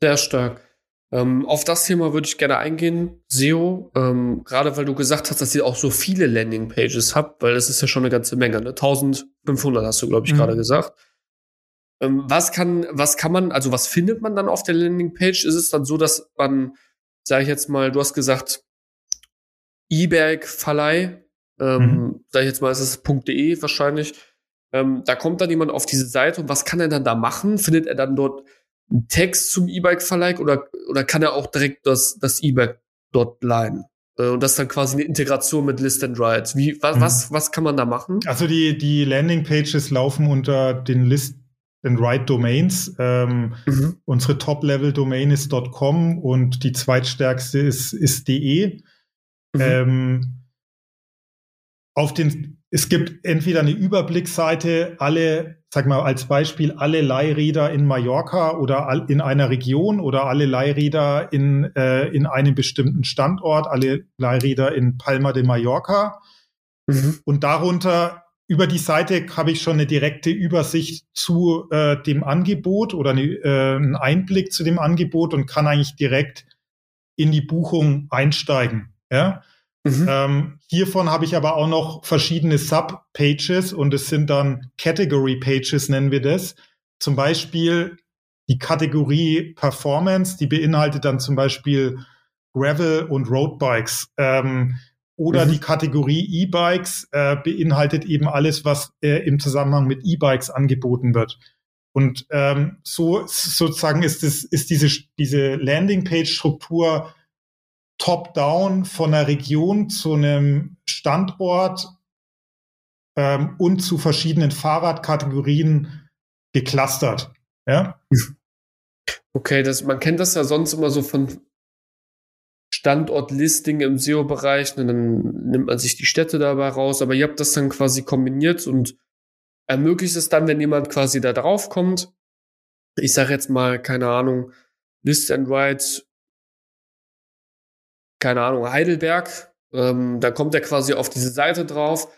Speaker 1: Sehr stark. Ähm, auf das Thema würde ich gerne eingehen, SEO, ähm, gerade weil du gesagt hast, dass ihr auch so viele Landingpages habt, weil das ist ja schon eine ganze Menge, ne? 1500 hast du, glaube ich, mhm. gerade gesagt. Ähm, was kann, was kann man, also was findet man dann auf der Landingpage? Ist es dann so, dass man, sage ich jetzt mal, du hast gesagt, E-Bag-Verleih ähm, mhm. Sag ich jetzt mal, ist es .de wahrscheinlich. Ähm, da kommt dann jemand auf diese Seite und was kann er dann da machen? Findet er dann dort einen Text zum E-Bike-Verleih oder, oder kann er auch direkt das, das E-Bike dort leihen? Äh, und das ist dann quasi eine Integration mit List and Rights. Wie, was, mhm. was, was kann man da machen?
Speaker 2: Also die, die Landing-Pages laufen unter den List and Write Domains. Ähm, mhm. Unsere Top-Level-Domain ist .com und die zweitstärkste ist, ist .de. Mhm. Ähm, auf den, es gibt entweder eine Überblickseite, alle, sag mal als Beispiel, alle Leihräder in Mallorca oder in einer Region oder alle Leihräder in, äh, in einem bestimmten Standort, alle Leihräder in Palma de Mallorca. Mhm. Und darunter über die Seite habe ich schon eine direkte Übersicht zu äh, dem Angebot oder eine, äh, einen Einblick zu dem Angebot und kann eigentlich direkt in die Buchung einsteigen. Ja? Mhm. Ähm, hiervon habe ich aber auch noch verschiedene Sub-Pages und es sind dann Category-Pages, nennen wir das. Zum Beispiel die Kategorie Performance, die beinhaltet dann zum Beispiel Gravel und Roadbikes. Ähm, oder mhm. die Kategorie E-Bikes äh, beinhaltet eben alles, was äh, im Zusammenhang mit E-Bikes angeboten wird. Und ähm, so sozusagen ist es ist diese diese Landingpage-Struktur top-down von einer Region zu einem Standort ähm, und zu verschiedenen Fahrradkategorien geclustert. Ja?
Speaker 1: Okay, das, man kennt das ja sonst immer so von Standortlisting im SEO-Bereich, und dann nimmt man sich die Städte dabei raus, aber ihr habt das dann quasi kombiniert und ermöglicht es dann, wenn jemand quasi da drauf kommt, ich sage jetzt mal, keine Ahnung, List and Write keine Ahnung, Heidelberg. Ähm, da kommt er quasi auf diese Seite drauf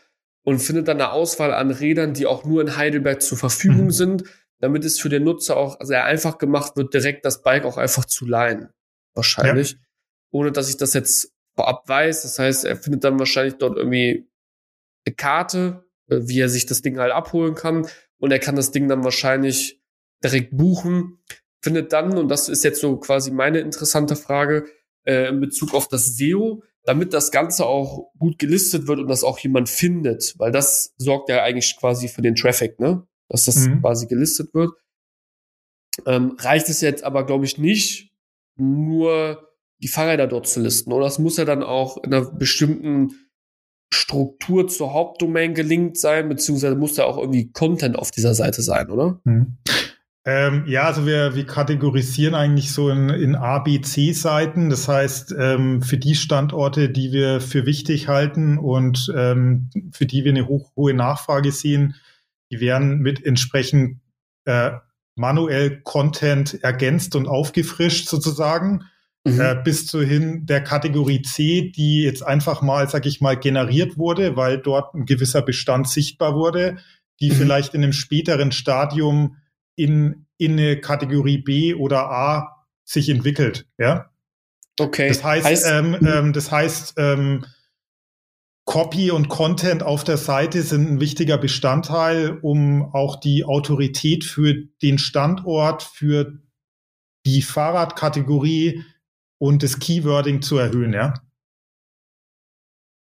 Speaker 1: und findet dann eine Auswahl an Rädern, die auch nur in Heidelberg zur Verfügung mhm. sind, damit es für den Nutzer auch sehr einfach gemacht wird, direkt das Bike auch einfach zu leihen. Wahrscheinlich. Ja. Ohne dass ich das jetzt vorab weiß. Das heißt, er findet dann wahrscheinlich dort irgendwie eine Karte, äh, wie er sich das Ding halt abholen kann. Und er kann das Ding dann wahrscheinlich direkt buchen. Findet dann, und das ist jetzt so quasi meine interessante Frage, äh, in Bezug auf das SEO, damit das Ganze auch gut gelistet wird und das auch jemand findet, weil das sorgt ja eigentlich quasi für den Traffic, ne? Dass das mhm. quasi gelistet wird. Ähm, reicht es jetzt aber, glaube ich, nicht, nur die Fahrräder dort zu listen, oder? Das muss ja dann auch in einer bestimmten Struktur zur Hauptdomain gelingt sein, beziehungsweise muss da auch irgendwie Content auf dieser Seite sein, oder? Mhm.
Speaker 2: Ähm, ja, also wir, wir kategorisieren eigentlich so in, in A, B, C-Seiten. Das heißt, ähm, für die Standorte, die wir für wichtig halten und ähm, für die wir eine hoch, hohe Nachfrage sehen, die werden mit entsprechend äh, manuell Content ergänzt und aufgefrischt sozusagen. Mhm. Äh, bis zu hin der Kategorie C, die jetzt einfach mal, sag ich mal, generiert wurde, weil dort ein gewisser Bestand sichtbar wurde, die mhm. vielleicht in einem späteren Stadium in, in eine Kategorie B oder A sich entwickelt. Ja.
Speaker 1: Okay.
Speaker 2: Das heißt, heißt ähm, ähm, das heißt, ähm, Copy und Content auf der Seite sind ein wichtiger Bestandteil, um auch die Autorität für den Standort, für die Fahrradkategorie und das Keywording zu erhöhen, ja.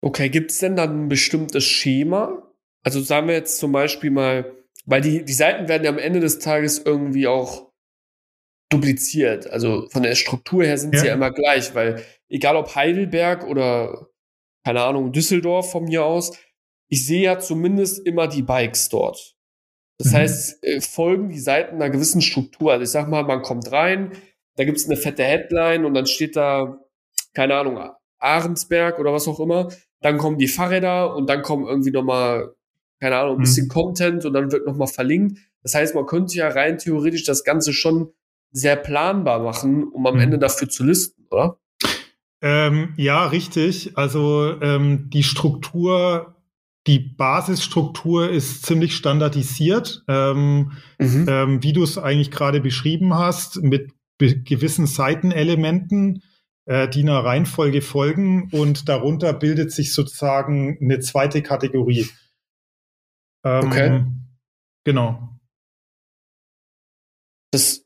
Speaker 1: Okay, gibt es denn dann ein bestimmtes Schema? Also sagen wir jetzt zum Beispiel mal, weil die, die Seiten werden ja am Ende des Tages irgendwie auch dupliziert. Also von der Struktur her sind ja. sie ja immer gleich, weil egal ob Heidelberg oder keine Ahnung, Düsseldorf von mir aus, ich sehe ja zumindest immer die Bikes dort. Das mhm. heißt, äh, folgen die Seiten einer gewissen Struktur. Also ich sag mal, man kommt rein, da gibt es eine fette Headline und dann steht da, keine Ahnung, Ahrensberg oder was auch immer. Dann kommen die Fahrräder und dann kommen irgendwie nochmal, keine Ahnung, ein bisschen mhm. Content und dann wird nochmal verlinkt. Das heißt, man könnte ja rein theoretisch das Ganze schon sehr planbar machen, um am mhm. Ende dafür zu listen, oder?
Speaker 2: Ähm, ja, richtig. Also ähm, die Struktur, die Basisstruktur ist ziemlich standardisiert, ähm, mhm. ähm, wie du es eigentlich gerade beschrieben hast, mit gewissen Seitenelementen, äh, die einer Reihenfolge folgen und darunter bildet sich sozusagen eine zweite Kategorie.
Speaker 1: Ähm, okay.
Speaker 2: Genau.
Speaker 1: Das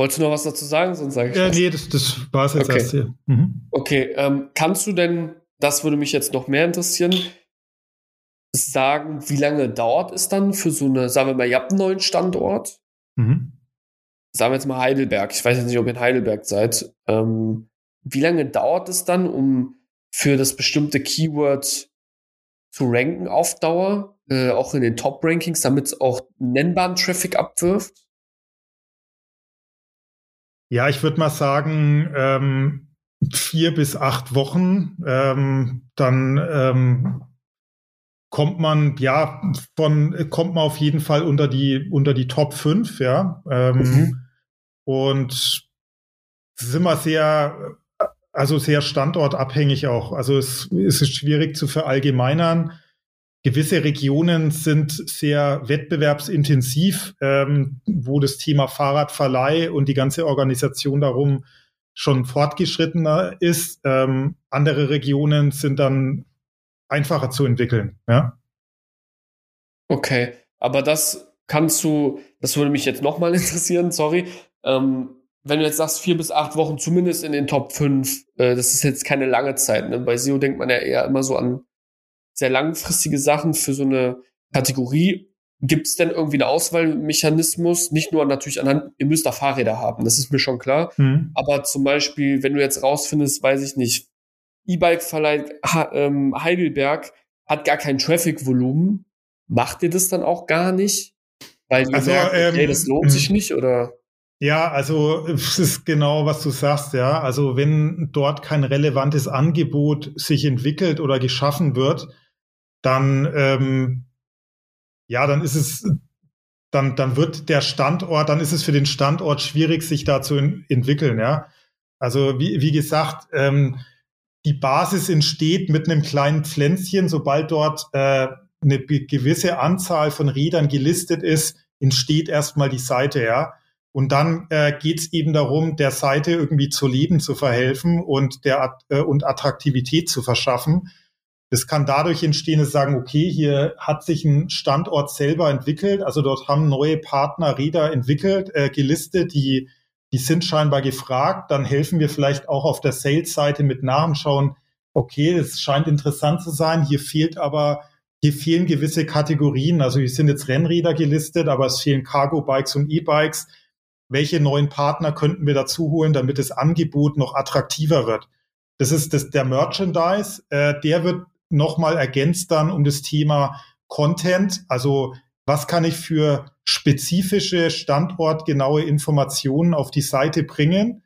Speaker 1: Wolltest du noch was dazu sagen? Sonst sage ich
Speaker 2: ja, Nee, das, das war es jetzt
Speaker 1: okay.
Speaker 2: erst hier. Mhm.
Speaker 1: Okay, ähm, kannst du denn, das würde mich jetzt noch mehr interessieren, sagen, wie lange dauert es dann für so eine, sagen wir mal, ihr habt einen neuen Standort? Mhm. Sagen wir jetzt mal Heidelberg. Ich weiß jetzt nicht, ob ihr in Heidelberg seid. Ähm, wie lange dauert es dann, um für das bestimmte Keyword zu ranken auf Dauer, äh, auch in den Top-Rankings, damit es auch nennbaren Traffic abwirft?
Speaker 2: Ja, ich würde mal sagen, ähm, vier bis acht Wochen. Ähm, dann ähm, kommt man, ja, von, kommt man auf jeden Fall unter die, unter die Top 5, ja. Ähm, mhm. Und sind wir sehr, also sehr standortabhängig auch. Also es, es ist schwierig zu verallgemeinern gewisse Regionen sind sehr wettbewerbsintensiv, ähm, wo das Thema Fahrradverleih und die ganze Organisation darum schon fortgeschrittener ist. Ähm, andere Regionen sind dann einfacher zu entwickeln. Ja?
Speaker 1: Okay, aber das kannst du, das würde mich jetzt nochmal <laughs> interessieren, sorry. Ähm, wenn du jetzt sagst, vier bis acht Wochen zumindest in den Top 5, äh, das ist jetzt keine lange Zeit. Ne? Bei SEO denkt man ja eher immer so an sehr langfristige Sachen für so eine Kategorie. Gibt es denn irgendwie einen Auswahlmechanismus? Nicht nur natürlich anhand, ihr müsst da Fahrräder haben, das ist mir schon klar. Mhm. Aber zum Beispiel, wenn du jetzt rausfindest, weiß ich nicht, E-Bike-Verleih ähm, Heidelberg hat gar kein Traffic-Volumen, macht ihr das dann auch gar nicht? Weil ihr also, merkt, okay, ähm, das lohnt sich nicht, oder?
Speaker 2: Ja, also es ist genau, was du sagst, ja. Also wenn dort kein relevantes Angebot sich entwickelt oder geschaffen wird, dann ähm, ja, dann ist es, dann, dann wird der Standort, dann ist es für den Standort schwierig, sich da zu entwickeln, ja. Also wie, wie gesagt, ähm, die Basis entsteht mit einem kleinen Pflänzchen, sobald dort äh, eine gewisse Anzahl von Rädern gelistet ist, entsteht erstmal die Seite, ja. Und dann äh, geht es eben darum, der Seite irgendwie zu leben zu verhelfen und der äh, und Attraktivität zu verschaffen. Das kann dadurch entstehen, dass sagen, okay, hier hat sich ein Standort selber entwickelt. Also dort haben neue Partner Räder entwickelt, äh, gelistet, die, die sind scheinbar gefragt. Dann helfen wir vielleicht auch auf der Sales-Seite mit Nachschauen. Okay, es scheint interessant zu sein. Hier fehlt aber, hier fehlen gewisse Kategorien. Also hier sind jetzt Rennräder gelistet, aber es fehlen Cargo-Bikes und E-Bikes. Welche neuen Partner könnten wir dazu holen, damit das Angebot noch attraktiver wird? Das ist das, der Merchandise. Äh, der wird nochmal ergänzt dann um das Thema Content. Also was kann ich für spezifische standortgenaue Informationen auf die Seite bringen,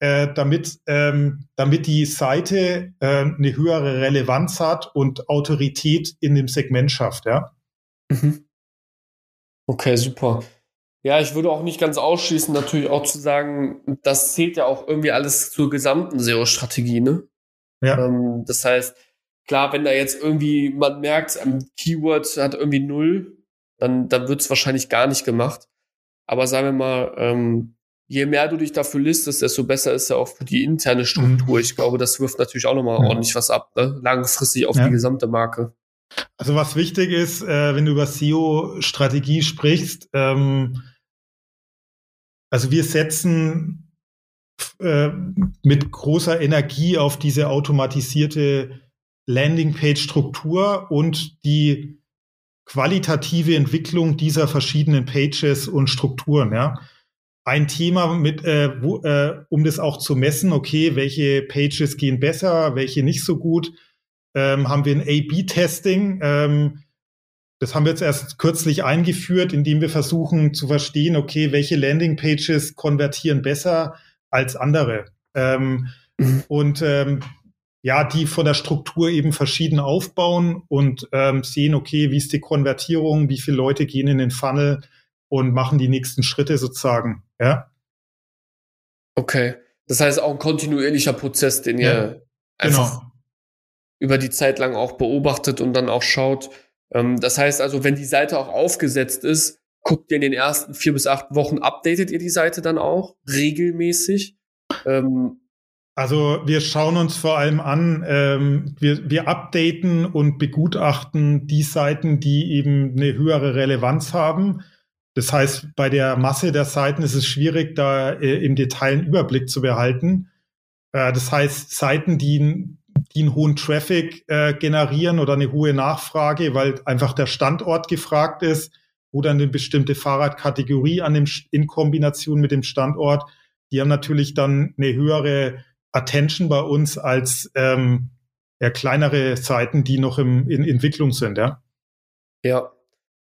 Speaker 2: äh, damit, ähm, damit die Seite äh, eine höhere Relevanz hat und Autorität in dem Segment schafft, ja.
Speaker 1: Mhm. Okay, super. Ja, ich würde auch nicht ganz ausschließen, natürlich auch zu sagen, das zählt ja auch irgendwie alles zur gesamten SEO-Strategie, ne? Ja. Ähm, das heißt, klar, wenn da jetzt irgendwie man merkt, ein Keyword hat irgendwie null, dann, dann wird es wahrscheinlich gar nicht gemacht. Aber sagen wir mal, ähm, je mehr du dich dafür listest, desto besser ist ja auch für die interne Struktur. Mhm. Ich glaube, das wirft natürlich auch nochmal ja. ordentlich was ab, ne? langfristig auf ja. die gesamte Marke.
Speaker 2: Also was wichtig ist, äh, wenn du über SEO-Strategie sprichst, ähm, also wir setzen äh, mit großer Energie auf diese automatisierte Landingpage-Struktur und die qualitative Entwicklung dieser verschiedenen Pages und Strukturen. Ja. Ein Thema mit, äh, wo, äh, um das auch zu messen, okay, welche Pages gehen besser, welche nicht so gut, ähm, haben wir ein A-B-Testing. Ähm, das haben wir jetzt erst kürzlich eingeführt, indem wir versuchen zu verstehen, okay, welche Landing-Pages konvertieren besser als andere. Ähm, mhm. Und ähm, ja, die von der Struktur eben verschieden aufbauen und ähm, sehen, okay, wie ist die Konvertierung, wie viele Leute gehen in den Funnel und machen die nächsten Schritte sozusagen. Ja.
Speaker 1: Okay. Das heißt auch ein kontinuierlicher Prozess, den ja, ihr einfach genau. über die Zeit lang auch beobachtet und dann auch schaut, ähm, das heißt also, wenn die Seite auch aufgesetzt ist, guckt ihr in den ersten vier bis acht Wochen, updatet ihr die Seite dann auch regelmäßig? Ähm,
Speaker 2: also wir schauen uns vor allem an, ähm, wir, wir updaten und begutachten die Seiten, die eben eine höhere Relevanz haben. Das heißt, bei der Masse der Seiten ist es schwierig, da äh, im Detail einen Überblick zu behalten. Äh, das heißt, Seiten, die die einen hohen Traffic äh, generieren oder eine hohe Nachfrage, weil einfach der Standort gefragt ist oder eine bestimmte Fahrradkategorie an dem, in Kombination mit dem Standort. Die haben natürlich dann eine höhere Attention bei uns als ähm, ja, kleinere Seiten, die noch im, in Entwicklung sind, ja.
Speaker 1: Ja.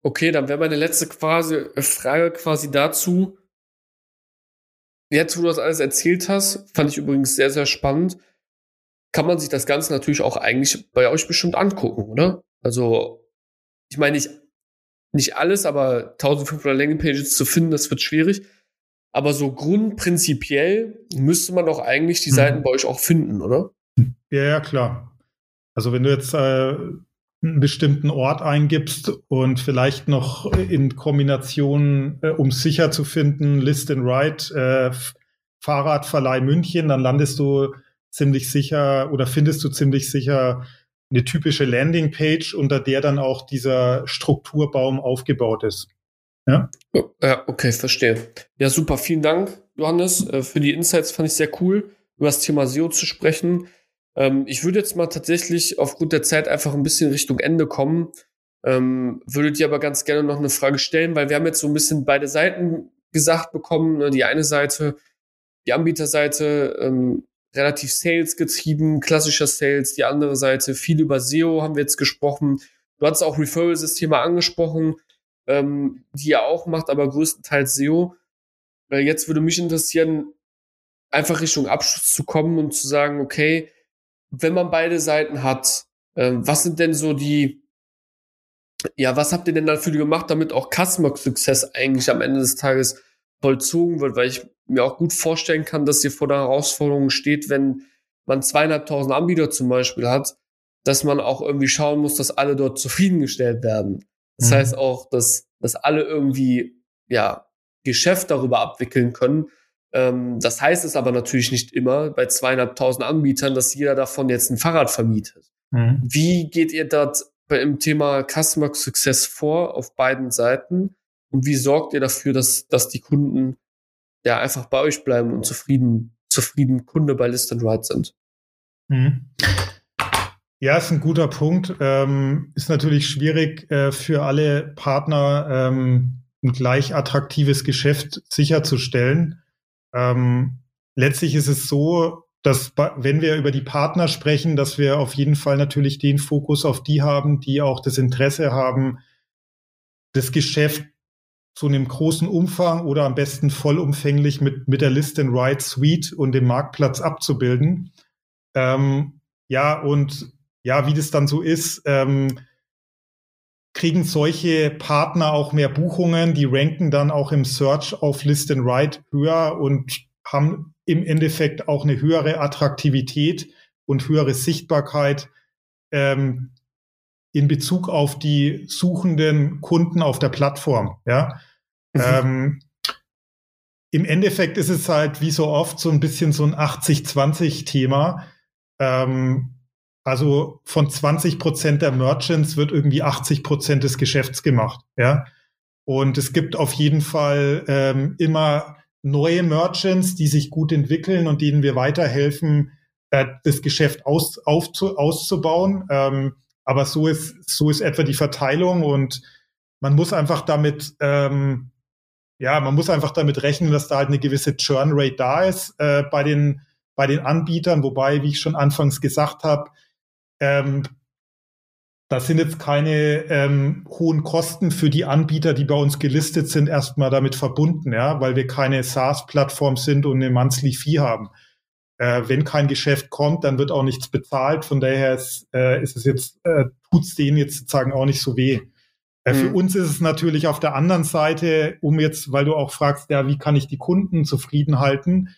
Speaker 1: Okay, dann wäre meine letzte quasi, äh, Frage quasi dazu. Jetzt, wo du das alles erzählt hast, fand ich übrigens sehr, sehr spannend kann man sich das Ganze natürlich auch eigentlich bei euch bestimmt angucken, oder? Also, ich meine, nicht, nicht alles, aber 1500 Landingpages zu finden, das wird schwierig. Aber so grundprinzipiell müsste man doch eigentlich die mhm. Seiten bei euch auch finden, oder?
Speaker 2: Ja, ja, klar. Also wenn du jetzt äh, einen bestimmten Ort eingibst und vielleicht noch in Kombination, äh, um sicher zu finden, List and Ride, äh, Fahrradverleih München, dann landest du ziemlich sicher oder findest du ziemlich sicher eine typische Landingpage, unter der dann auch dieser Strukturbaum aufgebaut ist.
Speaker 1: Ja? Ja, okay, verstehe. Ja, super. Vielen Dank, Johannes, äh, für die Insights. Fand ich sehr cool, über das Thema SEO zu sprechen. Ähm, ich würde jetzt mal tatsächlich aufgrund der Zeit einfach ein bisschen Richtung Ende kommen. Ähm, würde dir aber ganz gerne noch eine Frage stellen, weil wir haben jetzt so ein bisschen beide Seiten gesagt bekommen. Ne? Die eine Seite, die Anbieterseite, ähm, relativ Sales getrieben, klassischer Sales. Die andere Seite viel über SEO haben wir jetzt gesprochen. Du hast auch Referral-Systeme angesprochen, ähm, die er auch macht, aber größtenteils SEO. Äh, jetzt würde mich interessieren, einfach Richtung Abschluss zu kommen und zu sagen, okay, wenn man beide Seiten hat, äh, was sind denn so die, ja, was habt ihr denn dafür gemacht, damit auch Customer Success eigentlich am Ende des Tages vollzogen wird, weil ich mir auch gut vorstellen kann, dass ihr vor der Herausforderung steht, wenn man zweieinhalbtausend Anbieter zum Beispiel hat, dass man auch irgendwie schauen muss, dass alle dort zufriedengestellt werden. Das mhm. heißt auch, dass, dass alle irgendwie, ja, Geschäft darüber abwickeln können. Ähm, das heißt es aber natürlich nicht immer bei zweieinhalbtausend Anbietern, dass jeder davon jetzt ein Fahrrad vermietet. Mhm. Wie geht ihr dort im Thema Customer Success vor auf beiden Seiten? Und wie sorgt ihr dafür, dass, dass die Kunden ja einfach bei euch bleiben und zufrieden, zufrieden Kunde bei List and Ride sind?
Speaker 2: Mhm. Ja, ist ein guter Punkt. Ähm, ist natürlich schwierig äh, für alle Partner ähm, ein gleich attraktives Geschäft sicherzustellen. Ähm, letztlich ist es so, dass wenn wir über die Partner sprechen, dass wir auf jeden Fall natürlich den Fokus auf die haben, die auch das Interesse haben, das Geschäft zu einem großen Umfang oder am besten vollumfänglich mit, mit der List and Ride Suite und dem Marktplatz abzubilden. Ähm, ja, und ja, wie das dann so ist, ähm, kriegen solche Partner auch mehr Buchungen, die ranken dann auch im Search auf List and Write höher und haben im Endeffekt auch eine höhere Attraktivität und höhere Sichtbarkeit ähm, in Bezug auf die suchenden Kunden auf der Plattform. Ja. Mhm. Ähm, Im Endeffekt ist es halt wie so oft so ein bisschen so ein 80-20-Thema. Ähm, also von 20 Prozent der Merchants wird irgendwie 80 Prozent des Geschäfts gemacht. Ja. Und es gibt auf jeden Fall ähm, immer neue Merchants, die sich gut entwickeln und denen wir weiterhelfen, äh, das Geschäft aus, aufzu, auszubauen. Ähm, aber so ist, so ist etwa die Verteilung und man muss einfach damit, ähm, ja, man muss einfach damit rechnen, dass da halt eine gewisse Churn Rate da ist äh, bei den bei den Anbietern, wobei, wie ich schon anfangs gesagt habe, ähm, das sind jetzt keine ähm, hohen Kosten für die Anbieter, die bei uns gelistet sind, erstmal damit verbunden, ja, weil wir keine SaaS-Plattform sind und eine Monthly Fee haben. Äh, wenn kein Geschäft kommt, dann wird auch nichts bezahlt. Von daher ist, äh, ist es jetzt, äh, tut's denen jetzt sozusagen auch nicht so weh. Äh, mhm. Für uns ist es natürlich auf der anderen Seite, um jetzt, weil du auch fragst, ja, wie kann ich die Kunden zufrieden halten?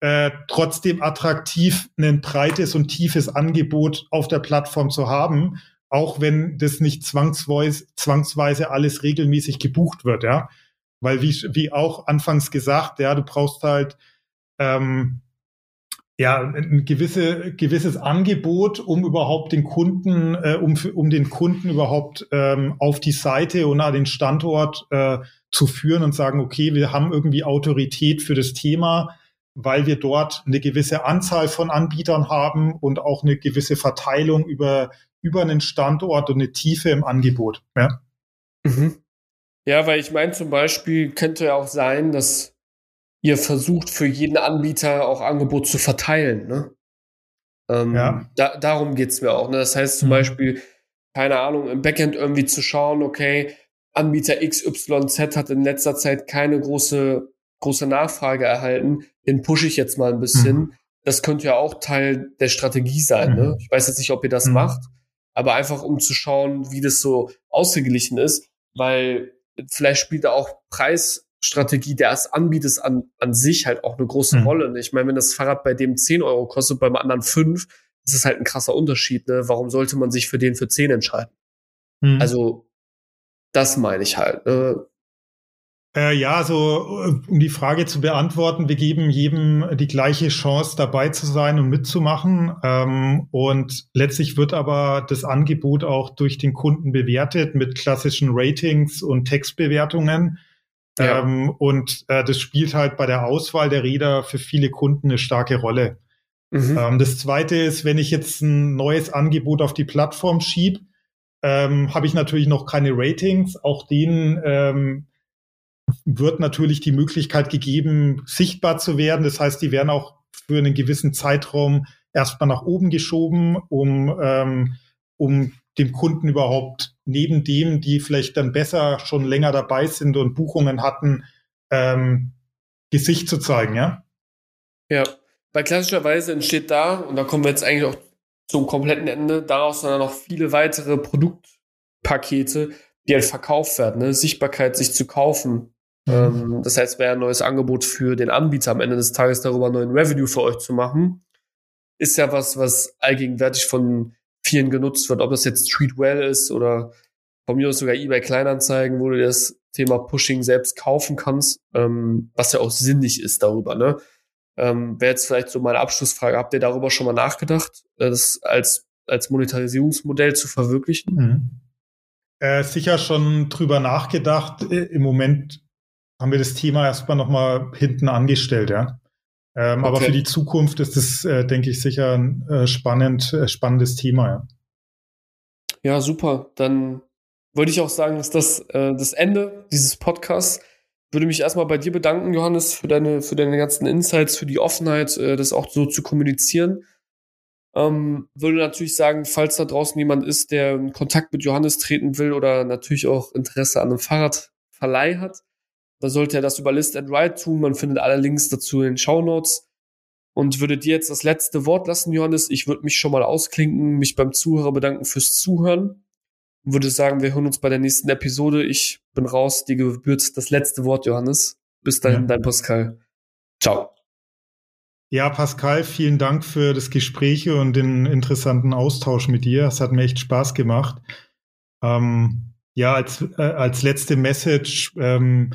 Speaker 2: Äh, trotzdem attraktiv, ein breites und tiefes Angebot auf der Plattform zu haben, auch wenn das nicht zwangsweise, zwangsweise alles regelmäßig gebucht wird, ja. Weil wie, wie auch anfangs gesagt, ja, du brauchst halt ähm, ja, ein gewisse, gewisses Angebot, um überhaupt den Kunden, äh, um, um den Kunden überhaupt ähm, auf die Seite und an den Standort äh, zu führen und sagen, okay, wir haben irgendwie Autorität für das Thema, weil wir dort eine gewisse Anzahl von Anbietern haben und auch eine gewisse Verteilung über, über einen Standort und eine Tiefe im Angebot. Ja,
Speaker 1: mhm. ja weil ich meine, zum Beispiel könnte ja auch sein, dass ihr versucht für jeden Anbieter auch Angebot zu verteilen. Ne? Ähm, ja. da, darum geht's mir auch. Ne? Das heißt zum mhm. Beispiel, keine Ahnung, im Backend irgendwie zu schauen, okay, Anbieter XYZ hat in letzter Zeit keine große, große Nachfrage erhalten, den pushe ich jetzt mal ein bisschen. Mhm. Das könnte ja auch Teil der Strategie sein. Ne? Mhm. Ne? Ich weiß jetzt nicht, ob ihr das mhm. macht, aber einfach um zu schauen, wie das so ausgeglichen ist, weil vielleicht spielt da auch Preis Strategie des Anbieters an, an sich halt auch eine große mhm. Rolle. Ich meine, wenn das Fahrrad bei dem 10 Euro kostet, beim anderen 5, ist es halt ein krasser Unterschied. Ne? Warum sollte man sich für den für 10 entscheiden? Mhm. Also, das meine ich halt. Ne?
Speaker 2: Äh, ja, so äh, um die Frage zu beantworten, wir geben jedem die gleiche Chance dabei zu sein und mitzumachen. Ähm, und letztlich wird aber das Angebot auch durch den Kunden bewertet mit klassischen Ratings und Textbewertungen. Ja. Ähm, und äh, das spielt halt bei der Auswahl der Räder für viele Kunden eine starke Rolle. Mhm. Ähm, das zweite ist, wenn ich jetzt ein neues Angebot auf die Plattform schiebe, ähm, habe ich natürlich noch keine Ratings. Auch denen ähm, wird natürlich die Möglichkeit gegeben, sichtbar zu werden. Das heißt, die werden auch für einen gewissen Zeitraum erstmal nach oben geschoben, um, ähm, um dem Kunden überhaupt neben dem, die vielleicht dann besser schon länger dabei sind und Buchungen hatten, ähm, Gesicht zu zeigen, ja?
Speaker 1: Ja, weil klassischerweise entsteht da, und da kommen wir jetzt eigentlich auch zum kompletten Ende, daraus dann noch viele weitere Produktpakete, die halt verkauft werden, ne? Sichtbarkeit, sich zu kaufen. Mhm. Ähm, das heißt, wäre ein neues Angebot für den Anbieter am Ende des Tages darüber neuen Revenue für euch zu machen, ist ja was, was allgegenwärtig von vielen genutzt wird, ob das jetzt Streetwell ist oder von mir aus sogar eBay Kleinanzeigen, wo du das Thema Pushing selbst kaufen kannst, ähm, was ja auch sinnig ist darüber, ne? Ähm, Wäre jetzt vielleicht so meine Abschlussfrage, habt ihr darüber schon mal nachgedacht, das als, als Monetarisierungsmodell zu verwirklichen? Mhm.
Speaker 2: Äh, sicher schon drüber nachgedacht. Äh, Im Moment haben wir das Thema erstmal nochmal hinten angestellt, ja. Ähm, okay. Aber für die Zukunft ist es, äh, denke ich, sicher ein äh, spannend, äh, spannendes Thema. Ja.
Speaker 1: ja, super. Dann würde ich auch sagen, dass das äh, das Ende dieses Podcasts. Würde mich erstmal bei dir bedanken, Johannes, für deine, für deine ganzen Insights, für die Offenheit, äh, das auch so zu kommunizieren. Ähm, würde natürlich sagen, falls da draußen jemand ist, der in Kontakt mit Johannes treten will oder natürlich auch Interesse an einem Fahrradverleih hat, da sollte er das über List and Ride tun. Man findet alle Links dazu in den Show Notes. Und würde dir jetzt das letzte Wort lassen, Johannes. Ich würde mich schon mal ausklinken, mich beim Zuhörer bedanken fürs Zuhören. würde sagen, wir hören uns bei der nächsten Episode. Ich bin raus. Dir gebührt das letzte Wort, Johannes. Bis dahin, ja. dein Pascal. Ciao.
Speaker 2: Ja, Pascal, vielen Dank für das Gespräch und den interessanten Austausch mit dir. Es hat mir echt Spaß gemacht. Ähm, ja, als, äh, als letzte Message ähm,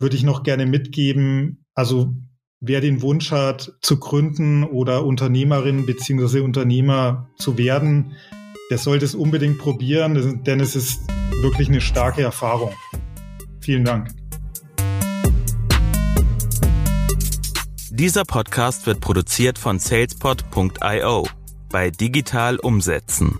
Speaker 2: würde ich noch gerne mitgeben, also wer den Wunsch hat, zu gründen oder Unternehmerin bzw. Unternehmer zu werden, der sollte es unbedingt probieren, denn es ist wirklich eine starke Erfahrung. Vielen Dank.
Speaker 3: Dieser Podcast wird produziert von salespod.io bei Digital Umsetzen.